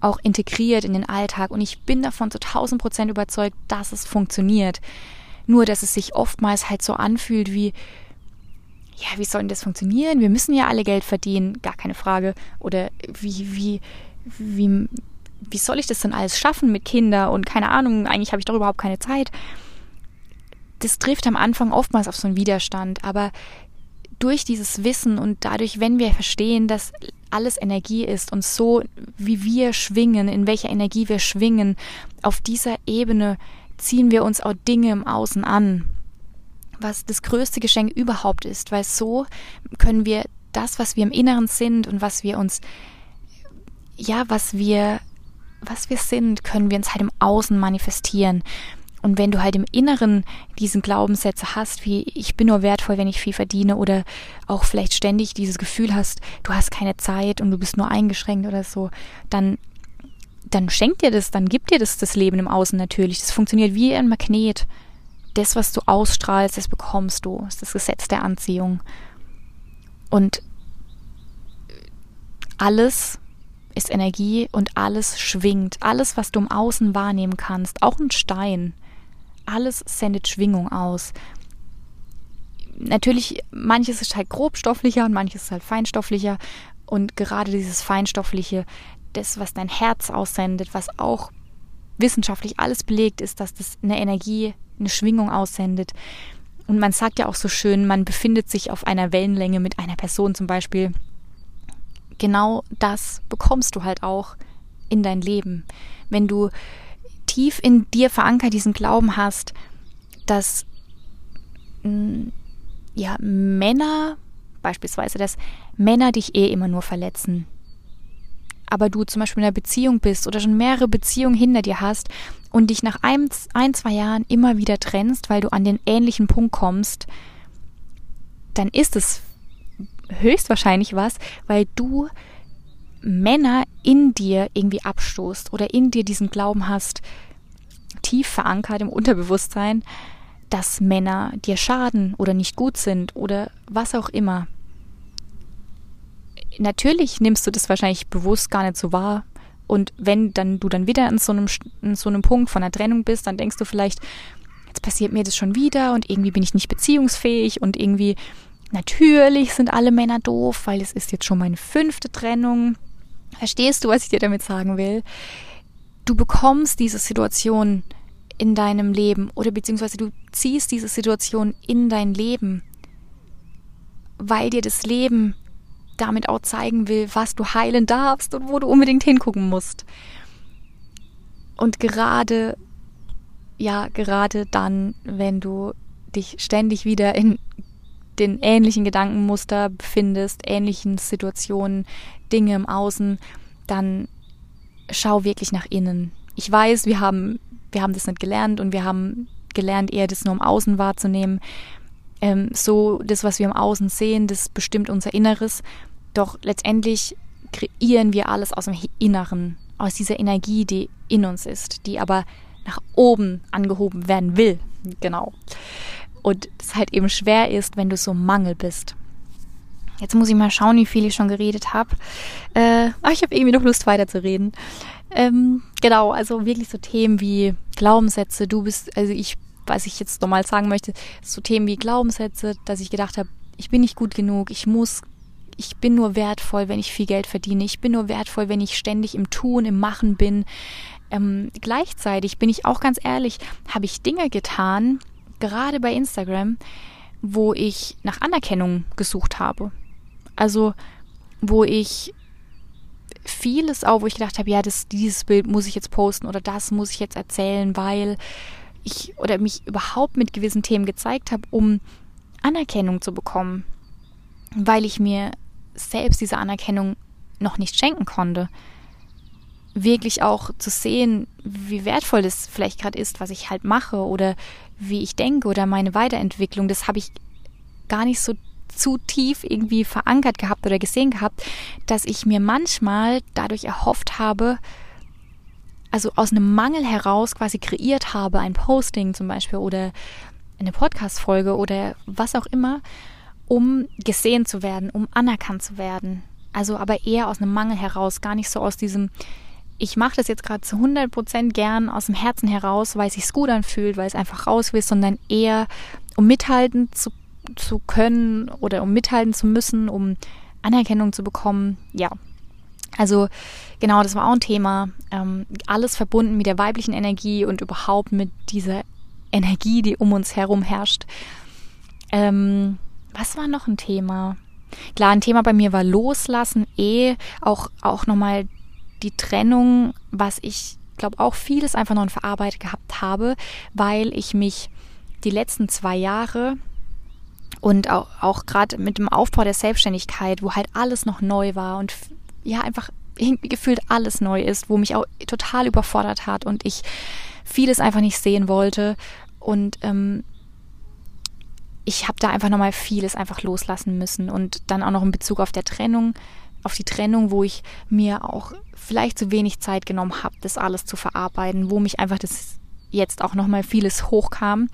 auch integriert in den Alltag. Und ich bin davon zu 1000 Prozent überzeugt, dass es funktioniert. Nur, dass es sich oftmals halt so anfühlt wie, ja, wie soll denn das funktionieren? Wir müssen ja alle Geld verdienen, gar keine Frage. Oder wie, wie, wie, wie soll ich das denn alles schaffen mit Kindern und keine Ahnung, eigentlich habe ich doch überhaupt keine Zeit. Das trifft am Anfang oftmals auf so einen Widerstand, aber durch dieses Wissen und dadurch, wenn wir verstehen, dass alles Energie ist und so, wie wir schwingen, in welcher Energie wir schwingen, auf dieser Ebene ziehen wir uns auch Dinge im Außen an, was das größte Geschenk überhaupt ist, weil so können wir das, was wir im Inneren sind und was wir uns, ja, was wir, was wir sind, können wir uns halt im Außen manifestieren. Und wenn du halt im Inneren diesen Glaubenssätze hast, wie ich bin nur wertvoll, wenn ich viel verdiene, oder auch vielleicht ständig dieses Gefühl hast, du hast keine Zeit und du bist nur eingeschränkt oder so, dann, dann schenkt dir das, dann gibt dir das das Leben im Außen natürlich. Das funktioniert wie ein Magnet. Das, was du ausstrahlst, das bekommst du. Das ist das Gesetz der Anziehung. Und alles ist Energie und alles schwingt. Alles, was du im Außen wahrnehmen kannst, auch ein Stein, alles sendet Schwingung aus. Natürlich, manches ist halt grobstofflicher und manches ist halt feinstofflicher. Und gerade dieses Feinstoffliche, das, was dein Herz aussendet, was auch wissenschaftlich alles belegt ist, dass das eine Energie, eine Schwingung aussendet. Und man sagt ja auch so schön, man befindet sich auf einer Wellenlänge mit einer Person zum Beispiel. Genau das bekommst du halt auch in dein Leben. Wenn du tief in dir verankert diesen Glauben hast, dass mm, ja, Männer, beispielsweise, dass Männer dich eh immer nur verletzen. Aber du zum Beispiel in einer Beziehung bist oder schon mehrere Beziehungen hinter dir hast und dich nach ein, ein, zwei Jahren immer wieder trennst, weil du an den ähnlichen Punkt kommst, dann ist es höchstwahrscheinlich was, weil du Männer in dir irgendwie abstoßt oder in dir diesen Glauben hast, tief verankert im Unterbewusstsein, dass Männer dir schaden oder nicht gut sind oder was auch immer. Natürlich nimmst du das wahrscheinlich bewusst gar nicht so wahr. Und wenn dann du dann wieder an so einem, an so einem Punkt von der Trennung bist, dann denkst du vielleicht, jetzt passiert mir das schon wieder und irgendwie bin ich nicht beziehungsfähig und irgendwie natürlich sind alle Männer doof, weil es ist jetzt schon meine fünfte Trennung. Verstehst du, was ich dir damit sagen will? Du bekommst diese Situation in deinem Leben oder beziehungsweise du ziehst diese Situation in dein Leben, weil dir das Leben damit auch zeigen will, was du heilen darfst und wo du unbedingt hingucken musst. Und gerade, ja, gerade dann, wenn du dich ständig wieder in den ähnlichen Gedankenmuster befindest, ähnlichen Situationen, Dinge im Außen, dann schau wirklich nach innen. Ich weiß, wir haben, wir haben das nicht gelernt und wir haben gelernt, eher das nur im Außen wahrzunehmen. Ähm, so, das, was wir im Außen sehen, das bestimmt unser Inneres. Doch letztendlich kreieren wir alles aus dem Inneren, aus dieser Energie, die in uns ist, die aber nach oben angehoben werden will. Genau. Und es halt eben schwer ist, wenn du so Mangel bist. Jetzt muss ich mal schauen, wie viel ich schon geredet habe. Äh, aber ich habe irgendwie noch Lust weiterzureden. Ähm, genau, also wirklich so Themen wie Glaubenssätze. Du bist, also ich, was ich jetzt nochmal sagen möchte, so Themen wie Glaubenssätze, dass ich gedacht habe, ich bin nicht gut genug, ich muss, ich bin nur wertvoll, wenn ich viel Geld verdiene, ich bin nur wertvoll, wenn ich ständig im Tun, im Machen bin. Ähm, gleichzeitig bin ich auch ganz ehrlich, habe ich Dinge getan, gerade bei Instagram, wo ich nach Anerkennung gesucht habe. Also, wo ich vieles auch, wo ich gedacht habe, ja, das, dieses Bild muss ich jetzt posten oder das muss ich jetzt erzählen, weil ich oder mich überhaupt mit gewissen Themen gezeigt habe, um Anerkennung zu bekommen, weil ich mir selbst diese Anerkennung noch nicht schenken konnte. Wirklich auch zu sehen, wie wertvoll das vielleicht gerade ist, was ich halt mache oder wie ich denke oder meine Weiterentwicklung, das habe ich gar nicht so zu tief irgendwie verankert gehabt oder gesehen gehabt, dass ich mir manchmal dadurch erhofft habe, also aus einem Mangel heraus quasi kreiert habe, ein Posting zum Beispiel oder eine Podcast-Folge oder was auch immer, um gesehen zu werden, um anerkannt zu werden. Also aber eher aus einem Mangel heraus, gar nicht so aus diesem, ich mache das jetzt gerade zu 100 Prozent gern aus dem Herzen heraus, weil es sich gut anfühlt, weil es einfach raus will, sondern eher um mithalten zu, zu können oder um mithalten zu müssen, um Anerkennung zu bekommen. Ja, also genau, das war auch ein Thema. Ähm, alles verbunden mit der weiblichen Energie und überhaupt mit dieser Energie, die um uns herum herrscht. Ähm, was war noch ein Thema? Klar, ein Thema bei mir war Loslassen, eh auch, auch nochmal die Trennung, was ich glaube auch vieles einfach noch verarbeitet gehabt habe, weil ich mich die letzten zwei Jahre und auch, auch gerade mit dem Aufbau der Selbstständigkeit, wo halt alles noch neu war und ja einfach gefühlt alles neu ist, wo mich auch total überfordert hat und ich vieles einfach nicht sehen wollte und ähm, ich habe da einfach nochmal vieles einfach loslassen müssen und dann auch noch in Bezug auf der Trennung auf die Trennung, wo ich mir auch vielleicht zu wenig Zeit genommen habe, das alles zu verarbeiten, wo mich einfach das jetzt auch nochmal vieles hochkam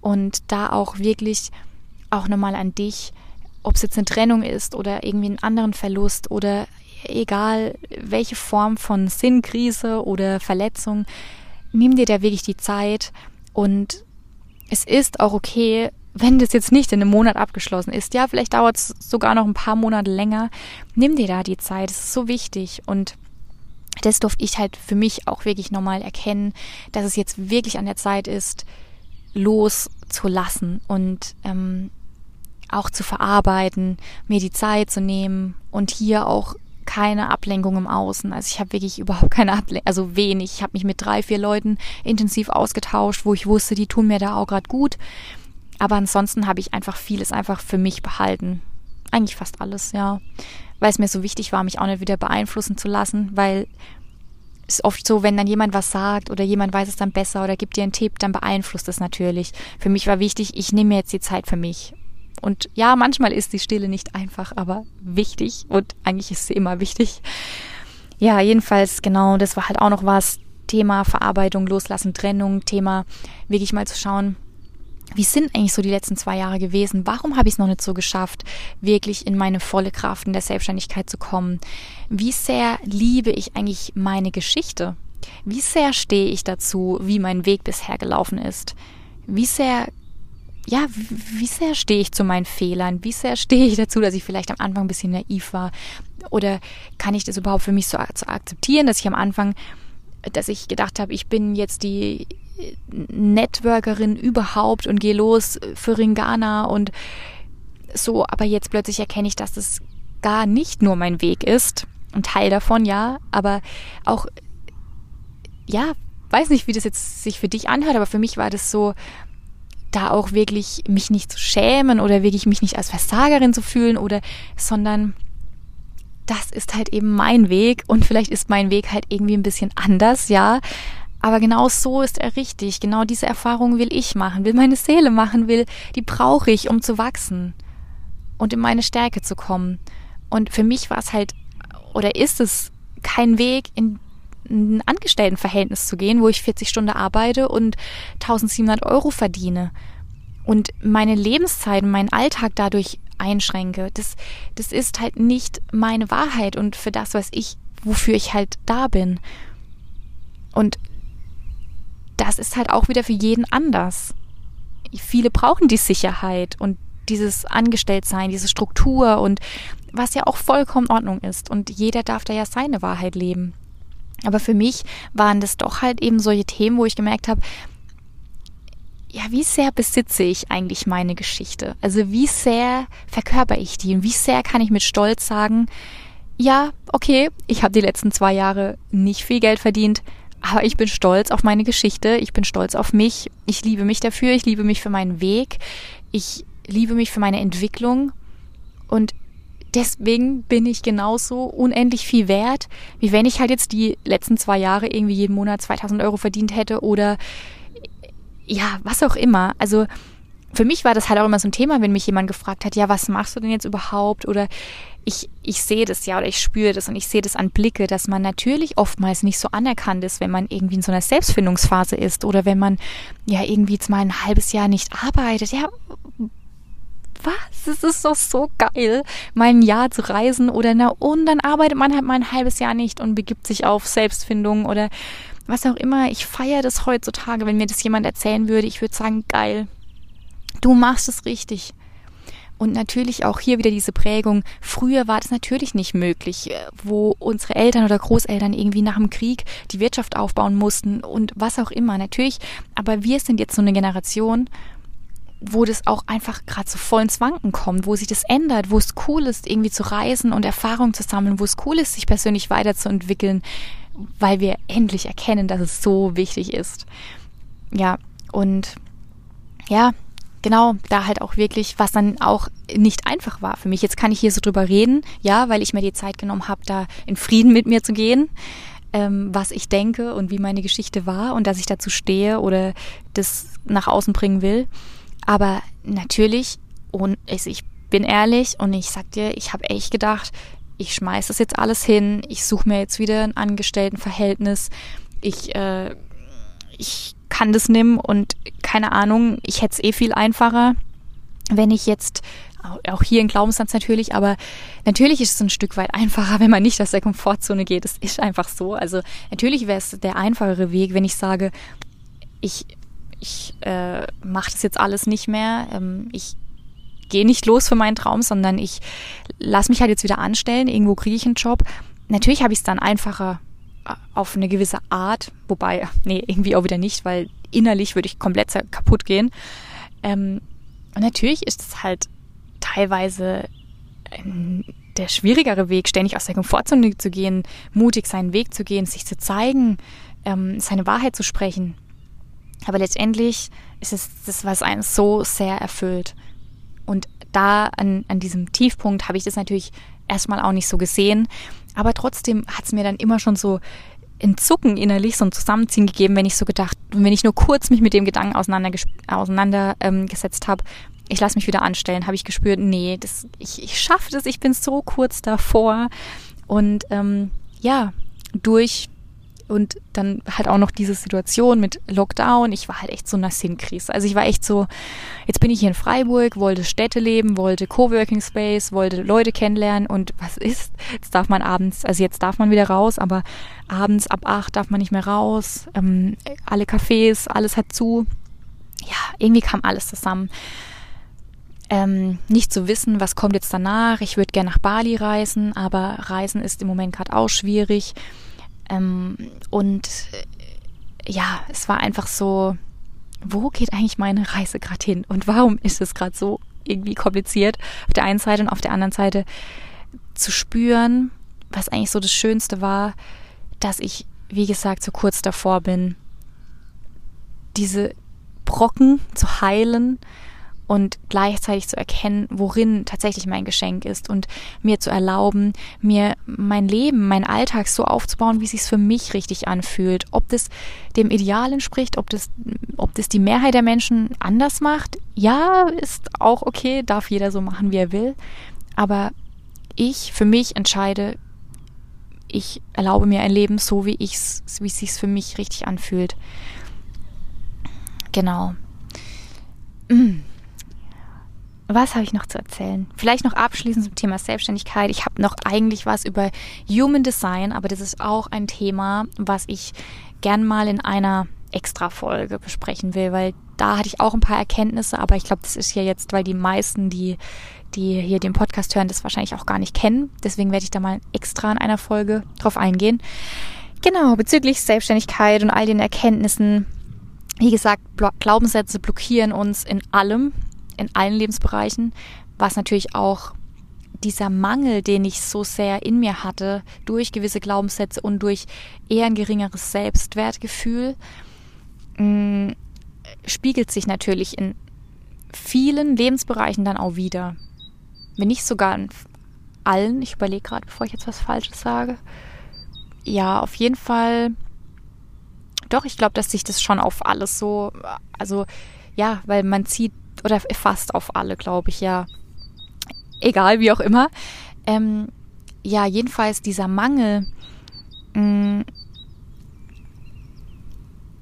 und da auch wirklich auch nochmal an dich, ob es jetzt eine Trennung ist oder irgendwie einen anderen Verlust oder egal welche Form von Sinnkrise oder Verletzung, nimm dir da wirklich die Zeit und es ist auch okay, wenn das jetzt nicht in einem Monat abgeschlossen ist, ja, vielleicht dauert es sogar noch ein paar Monate länger, nimm dir da die Zeit, es ist so wichtig und das durfte ich halt für mich auch wirklich nochmal erkennen, dass es jetzt wirklich an der Zeit ist, loszulassen und ähm, auch zu verarbeiten, mir die Zeit zu nehmen und hier auch keine Ablenkung im Außen. Also ich habe wirklich überhaupt keine Ablenkung, also wenig. Ich habe mich mit drei, vier Leuten intensiv ausgetauscht, wo ich wusste, die tun mir da auch gerade gut. Aber ansonsten habe ich einfach vieles einfach für mich behalten. Eigentlich fast alles, ja. Weil es mir so wichtig war, mich auch nicht wieder beeinflussen zu lassen, weil es ist oft so, wenn dann jemand was sagt oder jemand weiß es dann besser oder gibt dir einen Tipp, dann beeinflusst es natürlich. Für mich war wichtig, ich nehme mir jetzt die Zeit für mich. Und ja, manchmal ist die Stille nicht einfach, aber wichtig und eigentlich ist sie immer wichtig. Ja, jedenfalls, genau, das war halt auch noch was. Thema Verarbeitung, Loslassen, Trennung, Thema wirklich mal zu schauen, wie sind eigentlich so die letzten zwei Jahre gewesen? Warum habe ich es noch nicht so geschafft, wirklich in meine volle Kraft in der Selbstständigkeit zu kommen? Wie sehr liebe ich eigentlich meine Geschichte? Wie sehr stehe ich dazu, wie mein Weg bisher gelaufen ist? Wie sehr, ja, wie sehr stehe ich zu meinen Fehlern? Wie sehr stehe ich dazu, dass ich vielleicht am Anfang ein bisschen naiv war? Oder kann ich das überhaupt für mich so, so akzeptieren, dass ich am Anfang dass ich gedacht habe, ich bin jetzt die Networkerin überhaupt und gehe los für Ringana und so, aber jetzt plötzlich erkenne ich, dass das gar nicht nur mein Weg ist. Ein Teil davon, ja, aber auch, ja, weiß nicht, wie das jetzt sich für dich anhört, aber für mich war das so, da auch wirklich mich nicht zu schämen oder wirklich mich nicht als Versagerin zu fühlen oder, sondern das ist halt eben mein Weg und vielleicht ist mein Weg halt irgendwie ein bisschen anders, ja, aber genau so ist er richtig. Genau diese Erfahrung will ich machen, will meine Seele machen, will, die brauche ich, um zu wachsen und in meine Stärke zu kommen. Und für mich war es halt, oder ist es kein Weg, in ein Angestelltenverhältnis zu gehen, wo ich 40 Stunden arbeite und 1700 Euro verdiene und meine Lebenszeit und meinen Alltag dadurch einschränke. Das, das ist halt nicht meine Wahrheit und für das, was ich, wofür ich halt da bin. Und das ist halt auch wieder für jeden anders. Viele brauchen die Sicherheit und dieses Angestelltsein, diese Struktur und was ja auch vollkommen in Ordnung ist. Und jeder darf da ja seine Wahrheit leben. Aber für mich waren das doch halt eben solche Themen, wo ich gemerkt habe, ja, wie sehr besitze ich eigentlich meine Geschichte? Also wie sehr verkörper ich die und wie sehr kann ich mit Stolz sagen, ja, okay, ich habe die letzten zwei Jahre nicht viel Geld verdient, aber ich bin stolz auf meine Geschichte, ich bin stolz auf mich, ich liebe mich dafür, ich liebe mich für meinen Weg, ich liebe mich für meine Entwicklung. Und deswegen bin ich genauso unendlich viel wert, wie wenn ich halt jetzt die letzten zwei Jahre irgendwie jeden Monat 2000 Euro verdient hätte oder ja, was auch immer. Also für mich war das halt auch immer so ein Thema, wenn mich jemand gefragt hat, ja, was machst du denn jetzt überhaupt? Oder ich, ich sehe das ja oder ich spüre das und ich sehe das an Blicke, dass man natürlich oftmals nicht so anerkannt ist, wenn man irgendwie in so einer Selbstfindungsphase ist oder wenn man ja irgendwie jetzt mal ein halbes Jahr nicht arbeitet. Ja, was? Es ist doch so geil, mal ein Jahr zu reisen oder na und dann arbeitet man halt mal ein halbes Jahr nicht und begibt sich auf Selbstfindung oder was auch immer. Ich feiere das heutzutage, wenn mir das jemand erzählen würde. Ich würde sagen, geil. Du machst es richtig. Und natürlich auch hier wieder diese Prägung. Früher war das natürlich nicht möglich, äh, wo unsere Eltern oder Großeltern irgendwie nach dem Krieg die Wirtschaft aufbauen mussten und was auch immer. Natürlich, aber wir sind jetzt so eine Generation, wo das auch einfach gerade so voll ins Wanken kommt, wo sich das ändert, wo es cool ist, irgendwie zu reisen und Erfahrungen zu sammeln, wo es cool ist, sich persönlich weiterzuentwickeln, weil wir endlich erkennen, dass es so wichtig ist. Ja, und ja, genau, da halt auch wirklich, was dann auch nicht einfach war für mich. Jetzt kann ich hier so drüber reden, ja, weil ich mir die Zeit genommen habe, da in Frieden mit mir zu gehen, ähm, was ich denke und wie meine Geschichte war und dass ich dazu stehe oder das nach außen bringen will. Aber natürlich, und ich bin ehrlich und ich sag dir, ich habe echt gedacht, ich schmeiß das jetzt alles hin, ich suche mir jetzt wieder ein Angestelltenverhältnis, ich, äh, ich kann das nehmen und keine Ahnung, ich hätte es eh viel einfacher, wenn ich jetzt auch hier ein Glaubenssatz natürlich, aber natürlich ist es ein Stück weit einfacher, wenn man nicht aus der Komfortzone geht. Es ist einfach so. Also natürlich wäre es der einfachere Weg, wenn ich sage, ich, ich äh, mache das jetzt alles nicht mehr. Ähm, ich gehe nicht los für meinen Traum, sondern ich lasse mich halt jetzt wieder anstellen. Irgendwo kriege ich einen Job. Natürlich habe ich es dann einfacher auf eine gewisse Art, wobei, nee, irgendwie auch wieder nicht, weil innerlich würde ich komplett kaputt gehen. Ähm, und natürlich ist es halt teilweise der schwierigere Weg, ständig aus der Komfortzone zu gehen, mutig seinen Weg zu gehen, sich zu zeigen, ähm, seine Wahrheit zu sprechen. Aber letztendlich ist es das, was einen so sehr erfüllt. Und da an, an diesem Tiefpunkt habe ich das natürlich erstmal auch nicht so gesehen. Aber trotzdem hat es mir dann immer schon so ein Zucken innerlich, so ein Zusammenziehen gegeben, wenn ich so gedacht, wenn ich nur kurz mich mit dem Gedanken auseinandergesetzt auseinander, ähm, habe, ich lasse mich wieder anstellen, habe ich gespürt, nee, das, ich, ich schaffe das, ich bin so kurz davor. Und ähm, ja, durch und dann halt auch noch diese Situation mit Lockdown. Ich war halt echt so in einer Sinnkrise. Also ich war echt so, jetzt bin ich hier in Freiburg, wollte Städte leben, wollte Coworking Space, wollte Leute kennenlernen und was ist? Jetzt darf man abends, also jetzt darf man wieder raus, aber abends ab acht darf man nicht mehr raus. Ähm, alle Cafés, alles hat zu. Ja, irgendwie kam alles zusammen. Ähm, nicht zu wissen, was kommt jetzt danach. Ich würde gerne nach Bali reisen, aber Reisen ist im Moment gerade auch schwierig. Ähm, und äh, ja, es war einfach so, wo geht eigentlich meine Reise gerade hin? Und warum ist es gerade so irgendwie kompliziert auf der einen Seite und auf der anderen Seite zu spüren, was eigentlich so das Schönste war, dass ich, wie gesagt, so kurz davor bin, diese Brocken zu heilen und gleichzeitig zu erkennen, worin tatsächlich mein Geschenk ist und mir zu erlauben, mir mein Leben, mein Alltag so aufzubauen, wie es sich für mich richtig anfühlt. Ob das dem Ideal entspricht, ob das, ob das die Mehrheit der Menschen anders macht, ja, ist auch okay, darf jeder so machen, wie er will. Aber ich für mich entscheide, ich erlaube mir ein Leben so, wie ich's, wie es sich für mich richtig anfühlt. Genau. Mm. Was habe ich noch zu erzählen? Vielleicht noch abschließend zum Thema Selbstständigkeit. Ich habe noch eigentlich was über Human Design, aber das ist auch ein Thema, was ich gern mal in einer Extra-Folge besprechen will, weil da hatte ich auch ein paar Erkenntnisse, aber ich glaube, das ist ja jetzt, weil die meisten, die, die hier den Podcast hören, das wahrscheinlich auch gar nicht kennen. Deswegen werde ich da mal extra in einer Folge drauf eingehen. Genau, bezüglich Selbstständigkeit und all den Erkenntnissen. Wie gesagt, Glaubenssätze blockieren uns in allem in allen Lebensbereichen, was natürlich auch dieser Mangel, den ich so sehr in mir hatte, durch gewisse Glaubenssätze und durch eher ein geringeres Selbstwertgefühl, mh, mm, spiegelt sich natürlich in vielen Lebensbereichen dann auch wieder. Wenn nicht sogar in allen. Ich überlege gerade, bevor ich jetzt was Falsches sage. Ja, auf jeden Fall. Doch, ich glaube, dass sich das schon auf alles so, also ja, weil man zieht oder fast auf alle, glaube ich, ja. Egal, wie auch immer. Ähm, ja, jedenfalls dieser Mangel, mh, mm,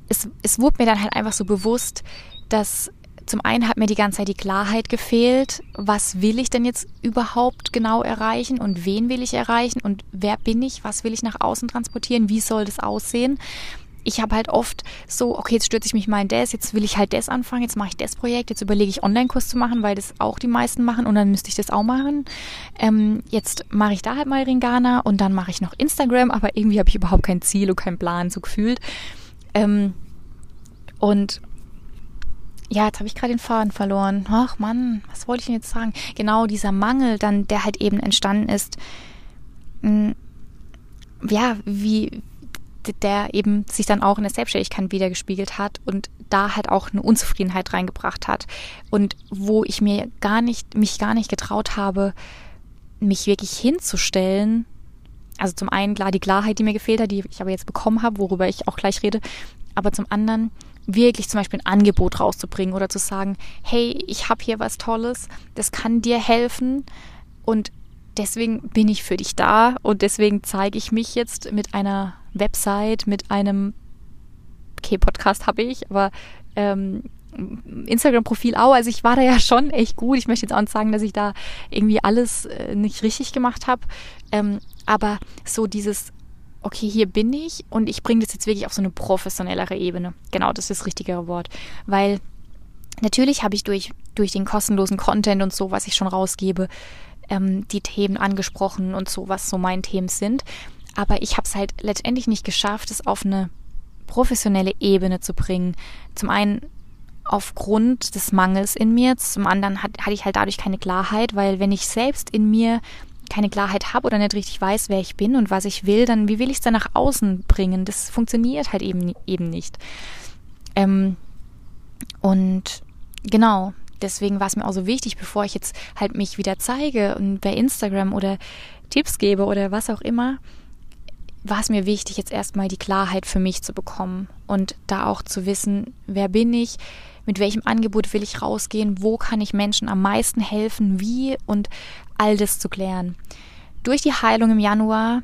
es, es wurde mir dann halt einfach so bewusst, dass zum einen hat mir die ganze Zeit die Klarheit gefehlt, was will ich denn jetzt überhaupt genau erreichen und wen will ich erreichen und wer bin ich, was will ich nach außen transportieren, wie soll das aussehen. Ich habe halt oft so, okay, jetzt stürze ich mich mal in das, jetzt will ich halt das anfangen, jetzt mache ich das Projekt, jetzt überlege ich Online-Kurs zu machen, weil das auch die meisten machen und dann müsste ich das auch machen. Ähm, jetzt mache ich da halt mal Ringana und dann mache ich noch Instagram, aber irgendwie habe ich überhaupt kein Ziel und keinen Plan so gefühlt. Ähm, und ja, jetzt habe ich gerade den Faden verloren. Ach Mann, was wollte ich denn jetzt sagen? Genau dieser Mangel dann, der halt eben entstanden ist, hm, ja, wie der eben sich dann auch in der Selbstständigkeit wiedergespiegelt hat und da halt auch eine Unzufriedenheit reingebracht hat und wo ich mir gar nicht mich gar nicht getraut habe, mich wirklich hinzustellen. Also zum einen klar die Klarheit, die mir gefehlt hat, die ich aber jetzt bekommen habe, worüber ich auch gleich rede, aber zum anderen wirklich zum Beispiel ein Angebot rauszubringen oder zu sagen, hey, ich habe hier was Tolles, das kann dir helfen und deswegen bin ich für dich da und deswegen zeige ich mich jetzt mit einer Website, mit einem, okay, Podcast habe ich, aber ähm, Instagram-Profil auch. Also ich war da ja schon echt gut. Ich möchte jetzt auch nicht sagen, dass ich da irgendwie alles äh, nicht richtig gemacht habe. Ähm, aber so dieses okay, hier bin ich und ich bringe das jetzt wirklich auf so eine professionellere Ebene. Genau, das ist das richtigere Wort. Weil natürlich habe ich durch, durch den kostenlosen Content und so, was ich schon rausgebe, ähm, die Themen angesprochen und so, was so meine Themen sind. Aber ich habe es halt letztendlich nicht geschafft, es auf eine professionelle Ebene zu bringen. Zum einen aufgrund des Mangels in mir, zum anderen hat, hatte ich halt dadurch keine Klarheit, weil wenn ich selbst in mir keine Klarheit habe oder nicht richtig weiß, wer ich bin und was ich will, dann wie will ich es dann nach außen bringen? Das funktioniert halt eben, eben nicht. Ähm, und genau, deswegen war es mir auch so wichtig, bevor ich jetzt halt mich wieder zeige und bei Instagram oder Tipps gebe oder was auch immer, war es mir wichtig, jetzt erstmal die Klarheit für mich zu bekommen und da auch zu wissen, wer bin ich, mit welchem Angebot will ich rausgehen, wo kann ich Menschen am meisten helfen, wie und all das zu klären. Durch die Heilung im Januar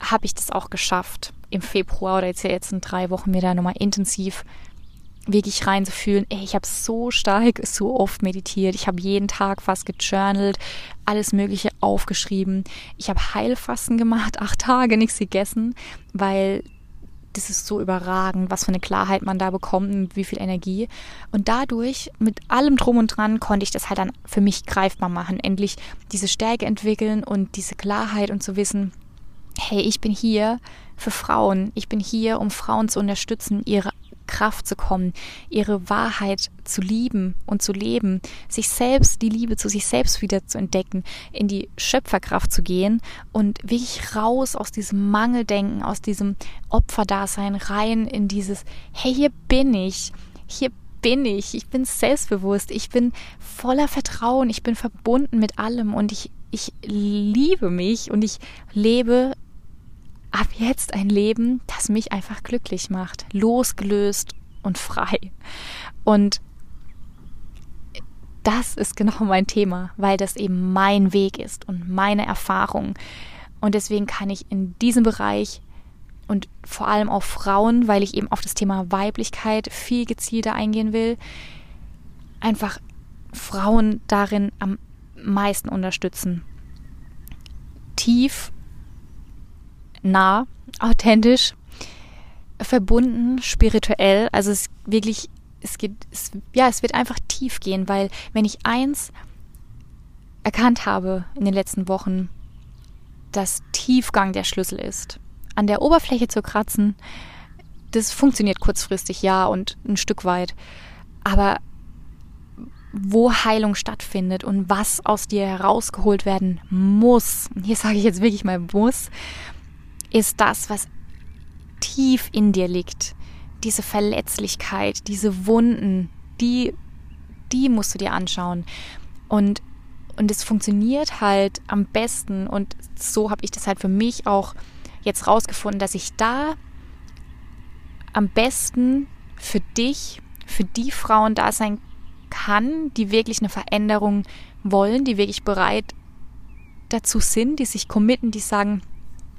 habe ich das auch geschafft, im Februar oder jetzt in drei Wochen mir da nochmal intensiv wirklich reinzufühlen. Ey, ich habe so stark, so oft meditiert. Ich habe jeden Tag fast gejournalt, alles Mögliche aufgeschrieben. Ich habe Heilfasten gemacht, acht Tage nichts gegessen, weil das ist so überragend, was für eine Klarheit man da bekommt und wie viel Energie. Und dadurch, mit allem drum und dran, konnte ich das halt dann für mich greifbar machen. Endlich diese Stärke entwickeln und diese Klarheit und zu wissen, hey, ich bin hier für Frauen. Ich bin hier, um Frauen zu unterstützen, ihre Kraft zu kommen, ihre Wahrheit zu lieben und zu leben, sich selbst, die Liebe zu sich selbst wieder zu entdecken, in die Schöpferkraft zu gehen und wirklich raus aus diesem Mangeldenken, aus diesem Opferdasein rein in dieses, hey, hier bin ich, hier bin ich, ich bin selbstbewusst, ich bin voller Vertrauen, ich bin verbunden mit allem und ich, ich liebe mich und ich lebe ab jetzt ein Leben, das mich einfach glücklich macht, losgelöst und frei. Und das ist genau mein Thema, weil das eben mein Weg ist und meine Erfahrung. Und deswegen kann ich in diesem Bereich und vor allem auf Frauen, weil ich eben auf das Thema Weiblichkeit viel gezielter eingehen will, einfach Frauen darin am meisten unterstützen. Tief nah, authentisch, verbunden, spirituell. Also es wirklich, es geht, es, ja, es wird einfach tief gehen, weil wenn ich eins erkannt habe in den letzten Wochen, dass Tiefgang der Schlüssel ist. An der Oberfläche zu kratzen, das funktioniert kurzfristig, ja, und ein Stück weit. Aber wo Heilung stattfindet und was aus dir herausgeholt werden muss, hier sage ich jetzt wirklich mal muss, ist das, was tief in dir liegt. Diese Verletzlichkeit, diese Wunden, die, die musst du dir anschauen. Und, und es funktioniert halt am besten. Und so habe ich das halt für mich auch jetzt rausgefunden, dass ich da am besten für dich, für die Frauen da sein kann, die wirklich eine Veränderung wollen, die wirklich bereit dazu sind, die sich committen, die sagen,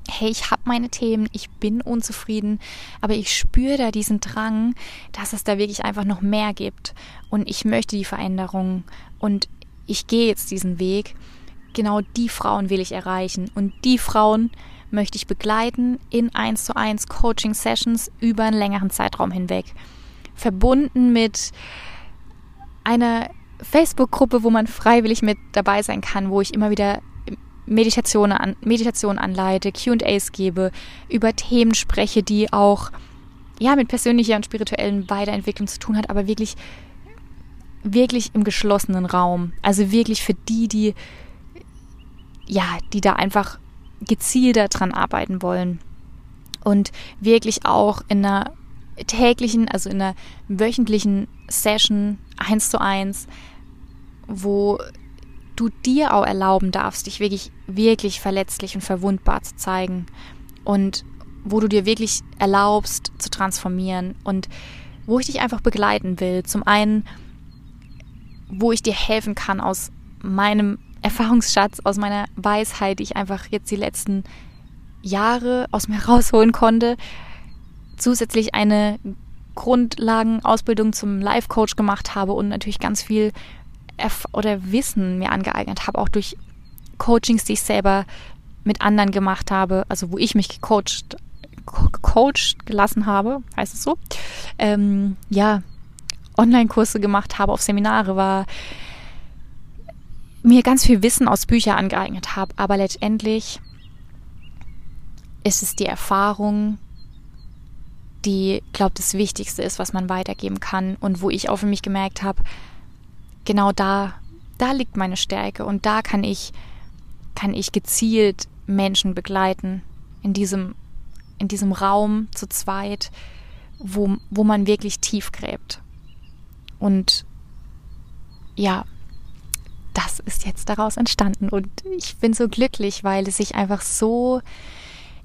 hey, ich habe meine Themen, ich bin unzufrieden, aber ich spüre da diesen Drang, dass es da wirklich einfach noch mehr gibt und ich möchte die Veränderung und ich gehe jetzt diesen Weg. Genau die Frauen will ich erreichen und die Frauen möchte ich begleiten in 1 zu 1 Coaching Sessions über einen längeren Zeitraum hinweg. Verbunden mit einer Facebook-Gruppe, wo man freiwillig mit dabei sein kann, wo ich immer wieder Meditation, an, Meditation anleite, QAs gebe, über Themen spreche, die auch ja, mit persönlicher und spirituellen Weiterentwicklung zu tun hat, aber wirklich, wirklich im geschlossenen Raum. Also wirklich für die, die, ja, die da einfach gezielter dran arbeiten wollen. Und wirklich auch in einer täglichen, also in einer wöchentlichen Session eins zu eins, wo du dir auch erlauben darfst, dich wirklich, wirklich verletzlich und verwundbar zu zeigen und wo du dir wirklich erlaubst zu transformieren und wo ich dich einfach begleiten will. Zum einen, wo ich dir helfen kann aus meinem Erfahrungsschatz, aus meiner Weisheit, die ich einfach jetzt die letzten Jahre aus mir rausholen konnte. Zusätzlich eine Grundlagenausbildung zum Life Coach gemacht habe und natürlich ganz viel Erf oder Wissen mir angeeignet habe, auch durch Coachings, die ich selber mit anderen gemacht habe, also wo ich mich gecoacht, gecoacht gelassen habe, heißt es so. Ähm, ja, Online-Kurse gemacht habe, auf Seminare war, mir ganz viel Wissen aus Büchern angeeignet habe, aber letztendlich ist es die Erfahrung, die, glaube das Wichtigste ist, was man weitergeben kann und wo ich auch für mich gemerkt habe, genau da, da liegt meine Stärke und da kann ich, kann ich gezielt Menschen begleiten in diesem, in diesem Raum zu zweit, wo, wo man wirklich tief gräbt. Und ja, das ist jetzt daraus entstanden und ich bin so glücklich, weil es sich einfach so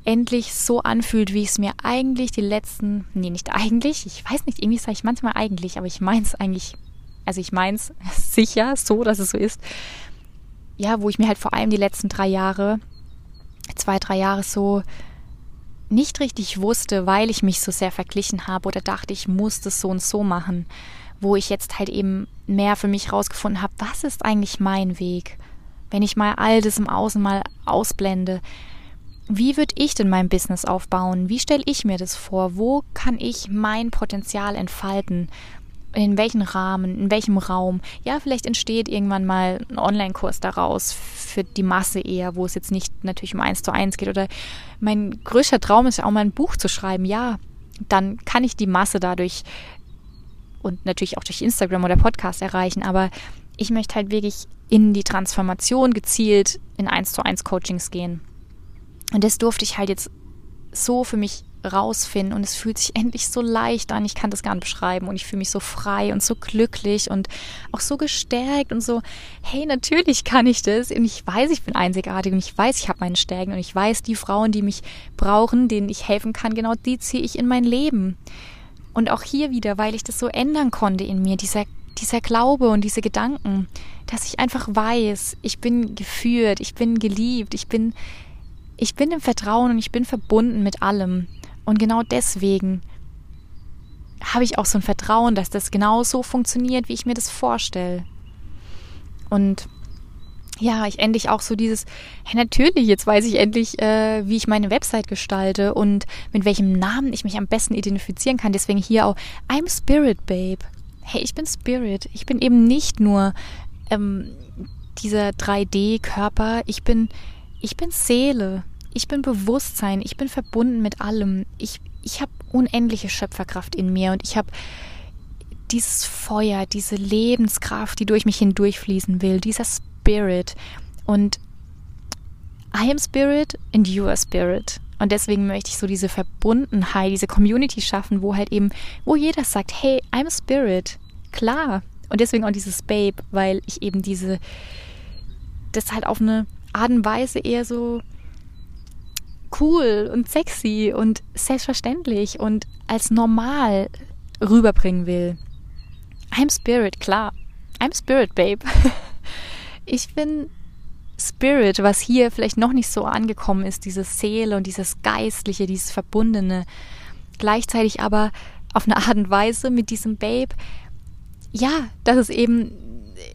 endlich so anfühlt, wie es mir eigentlich die letzten, nee, nicht eigentlich, ich weiß nicht, irgendwie sage ich manchmal eigentlich, aber ich meine es eigentlich also ich meine es sicher so, dass es so ist, ja, wo ich mir halt vor allem die letzten drei Jahre, zwei, drei Jahre so nicht richtig wusste, weil ich mich so sehr verglichen habe oder dachte, ich muss das so und so machen, wo ich jetzt halt eben mehr für mich rausgefunden habe, was ist eigentlich mein Weg? Wenn ich mal all das im Außen mal ausblende, wie würde ich denn mein Business aufbauen? Wie stelle ich mir das vor? Wo kann ich mein Potenzial entfalten? In welchem Rahmen, in welchem Raum. Ja, vielleicht entsteht irgendwann mal ein Online-Kurs daraus für die Masse eher, wo es jetzt nicht natürlich um eins zu eins geht. Oder mein größter Traum ist ja auch mal ein Buch zu schreiben. Ja, dann kann ich die Masse dadurch und natürlich auch durch Instagram oder Podcast erreichen. Aber ich möchte halt wirklich in die Transformation gezielt in eins zu eins Coachings gehen. Und das durfte ich halt jetzt so für mich rausfinden und es fühlt sich endlich so leicht an. Ich kann das gar nicht beschreiben und ich fühle mich so frei und so glücklich und auch so gestärkt und so, hey, natürlich kann ich das und ich weiß, ich bin einzigartig und ich weiß, ich habe meine Stärken und ich weiß, die Frauen, die mich brauchen, denen ich helfen kann, genau die ziehe ich in mein Leben. Und auch hier wieder, weil ich das so ändern konnte in mir, dieser dieser Glaube und diese Gedanken, dass ich einfach weiß, ich bin geführt, ich bin geliebt, ich bin ich bin im Vertrauen und ich bin verbunden mit allem. Und genau deswegen habe ich auch so ein Vertrauen, dass das genau so funktioniert, wie ich mir das vorstelle. Und ja, ich endlich auch so dieses, hey, natürlich, jetzt weiß ich endlich, äh, wie ich meine Website gestalte und mit welchem Namen ich mich am besten identifizieren kann. Deswegen hier auch, I'm Spirit Babe. Hey, ich bin Spirit. Ich bin eben nicht nur ähm, dieser 3D-Körper. Ich bin, ich bin Seele ich bin Bewusstsein, ich bin verbunden mit allem. Ich, ich habe unendliche Schöpferkraft in mir und ich habe dieses Feuer, diese Lebenskraft, die durch mich hindurchfließen will, dieser Spirit. Und I am Spirit and you are Spirit. Und deswegen möchte ich so diese Verbundenheit, diese Community schaffen, wo halt eben, wo jeder sagt, hey, I'm Spirit. Klar. Und deswegen auch dieses Babe, weil ich eben diese, das halt auf eine Art und Weise eher so cool und sexy und selbstverständlich und als normal rüberbringen will. I'm Spirit, klar. I'm Spirit Babe. ich bin Spirit, was hier vielleicht noch nicht so angekommen ist, diese Seele und dieses Geistliche, dieses Verbundene. Gleichzeitig aber auf eine Art und Weise mit diesem Babe, ja, das ist eben,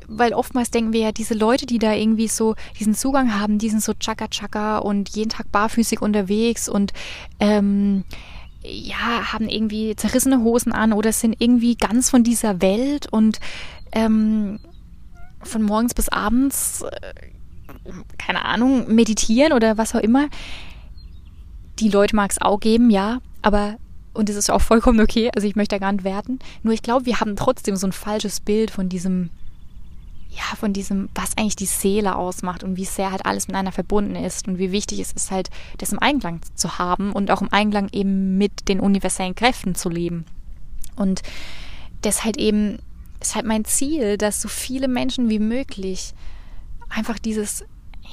weil oftmals denken wir ja, diese Leute, die da irgendwie so diesen Zugang haben, die sind so Chaka Chaka und jeden Tag barfüßig unterwegs und ähm, ja, haben irgendwie zerrissene Hosen an oder sind irgendwie ganz von dieser Welt und ähm, von morgens bis abends, äh, keine Ahnung, meditieren oder was auch immer. Die Leute mag es auch geben, ja, aber und es ist auch vollkommen okay, also ich möchte da gar nicht werten. Nur ich glaube, wir haben trotzdem so ein falsches Bild von diesem, ja, von diesem, was eigentlich die Seele ausmacht und wie sehr halt alles miteinander verbunden ist und wie wichtig es ist, halt das im Einklang zu haben und auch im Einklang eben mit den universellen Kräften zu leben. Und das halt eben, ist halt mein Ziel, dass so viele Menschen wie möglich einfach dieses,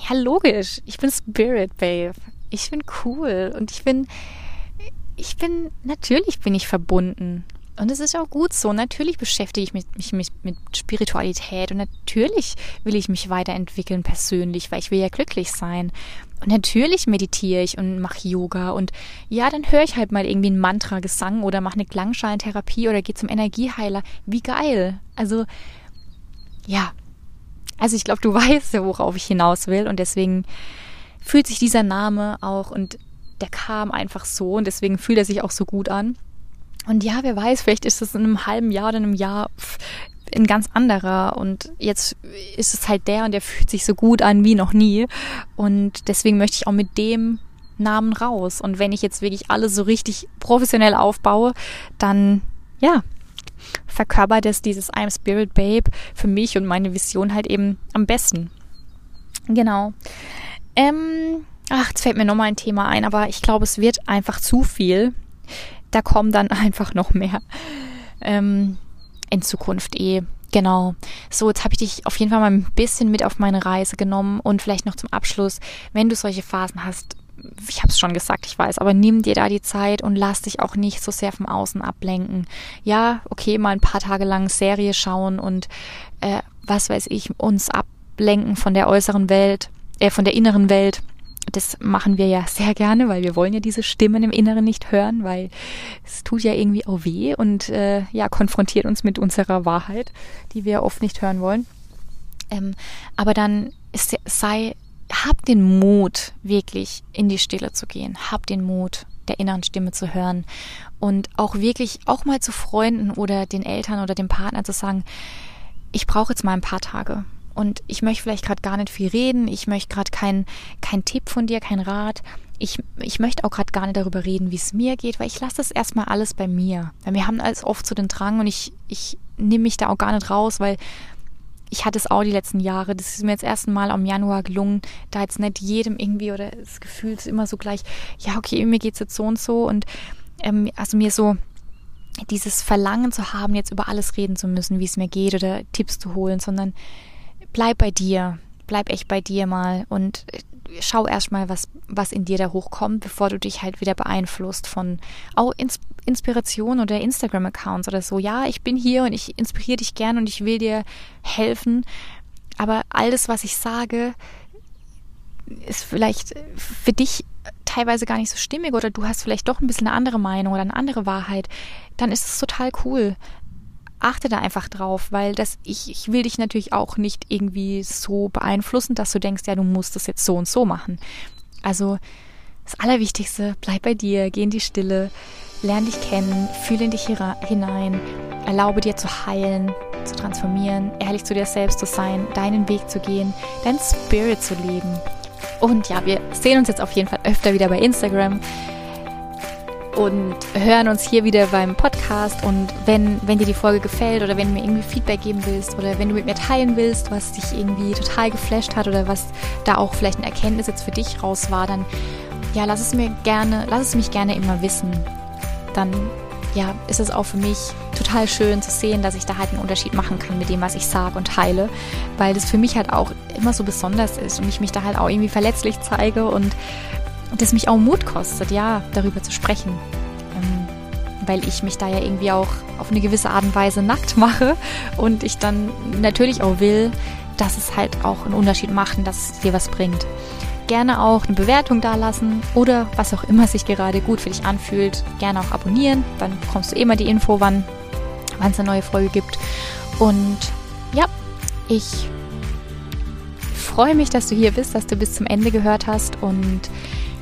ja, logisch, ich bin Spirit Babe. Ich bin cool und ich bin, ich bin, natürlich bin ich verbunden. Und es ist auch gut so. Natürlich beschäftige ich mich, mich, mich, mit Spiritualität und natürlich will ich mich weiterentwickeln persönlich, weil ich will ja glücklich sein. Und natürlich meditiere ich und mache Yoga und ja, dann höre ich halt mal irgendwie ein Mantra-Gesang oder mache eine Klangschalentherapie oder gehe zum Energieheiler. Wie geil. Also, ja. Also ich glaube, du weißt ja, worauf ich hinaus will und deswegen fühlt sich dieser Name auch und der kam einfach so und deswegen fühlt er sich auch so gut an. Und ja, wer weiß, vielleicht ist es in einem halben Jahr oder einem Jahr ein ganz anderer und jetzt ist es halt der und der fühlt sich so gut an wie noch nie und deswegen möchte ich auch mit dem Namen raus und wenn ich jetzt wirklich alles so richtig professionell aufbaue, dann ja, verkörpert es dieses I'm Spirit Babe für mich und meine Vision halt eben am besten. Genau. Ähm, ach, jetzt fällt mir nochmal ein Thema ein, aber ich glaube, es wird einfach zu viel. Da kommen dann einfach noch mehr. Ähm, in Zukunft eh. Genau. So, jetzt habe ich dich auf jeden Fall mal ein bisschen mit auf meine Reise genommen und vielleicht noch zum Abschluss, wenn du solche Phasen hast, ich habe es schon gesagt, ich weiß, aber nimm dir da die Zeit und lass dich auch nicht so sehr vom Außen ablenken. Ja, okay, mal ein paar Tage lang Serie schauen und äh, was weiß ich, uns ablenken von der äußeren Welt, äh, von der inneren Welt das machen wir ja sehr gerne, weil wir wollen ja diese Stimmen im Inneren nicht hören, weil es tut ja irgendwie auch weh und äh, ja, konfrontiert uns mit unserer Wahrheit, die wir oft nicht hören wollen. Ähm, aber dann ist, sei, hab den Mut, wirklich in die Stille zu gehen. Hab den Mut, der inneren Stimme zu hören und auch wirklich auch mal zu Freunden oder den Eltern oder dem Partner zu sagen, ich brauche jetzt mal ein paar Tage und ich möchte vielleicht gerade gar nicht viel reden, ich möchte gerade keinen kein Tipp von dir, kein Rat. Ich, ich möchte auch gerade gar nicht darüber reden, wie es mir geht, weil ich lasse das erstmal alles bei mir. Weil wir haben alles oft so den Drang und ich, ich nehme mich da auch gar nicht raus, weil ich hatte es auch die letzten Jahre. Das ist mir jetzt erst Mal im Januar gelungen, da jetzt nicht jedem irgendwie oder das Gefühl ist immer so gleich, ja, okay, mir geht's jetzt so und so und ähm, also mir so dieses Verlangen zu haben, jetzt über alles reden zu müssen, wie es mir geht oder Tipps zu holen, sondern bleib bei dir, bleib echt bei dir mal und äh, schau erstmal, was, was in dir da hochkommt, bevor du dich halt wieder beeinflusst von auch Ins Inspiration oder Instagram-Accounts oder so. Ja, ich bin hier und ich inspiriere dich gern und ich will dir helfen, aber alles, was ich sage, ist vielleicht für dich teilweise gar nicht so stimmig oder du hast vielleicht doch ein bisschen eine andere Meinung oder eine andere Wahrheit, dann ist es total cool achte da einfach drauf, weil das, ich, ich will dich natürlich auch nicht irgendwie so beeinflussen, dass du denkst, ja, du musst das jetzt so und so machen. Also das Allerwichtigste, bleib bei dir, geh in die Stille, lern dich kennen, fühle in dich hinein, erlaube dir zu heilen, zu transformieren, ehrlich zu dir selbst zu sein, deinen Weg zu gehen, dein Spirit zu leben. Und ja, wir sehen uns jetzt auf jeden Fall öfter wieder bei Instagram und hören uns hier wieder beim Podcast. Und wenn, wenn dir die Folge gefällt oder wenn du mir irgendwie Feedback geben willst oder wenn du mit mir teilen willst, was dich irgendwie total geflasht hat oder was da auch vielleicht eine Erkenntnis jetzt für dich raus war, dann ja, lass es mir gerne, lass es mich gerne immer wissen. Dann ja, ist es auch für mich total schön zu sehen, dass ich da halt einen Unterschied machen kann mit dem, was ich sage und teile, weil das für mich halt auch immer so besonders ist und ich mich da halt auch irgendwie verletzlich zeige und das mich auch Mut kostet, ja, darüber zu sprechen. Ähm, weil ich mich da ja irgendwie auch auf eine gewisse Art und Weise nackt mache und ich dann natürlich auch will, dass es halt auch einen Unterschied macht und dass es dir was bringt. Gerne auch eine Bewertung dalassen oder was auch immer sich gerade gut für dich anfühlt. Gerne auch abonnieren, dann bekommst du immer die Info, wann es eine neue Folge gibt. Und ja, ich freue mich, dass du hier bist, dass du bis zum Ende gehört hast und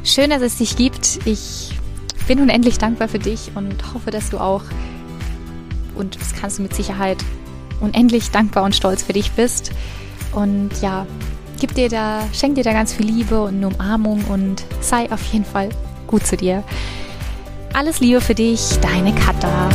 schön, dass es dich gibt. Ich bin unendlich dankbar für dich und hoffe, dass du auch, und das kannst du mit Sicherheit, unendlich dankbar und stolz für dich bist. Und ja, gib dir da, schenk dir da ganz viel Liebe und Umarmung und sei auf jeden Fall gut zu dir. Alles Liebe für dich, deine Katha.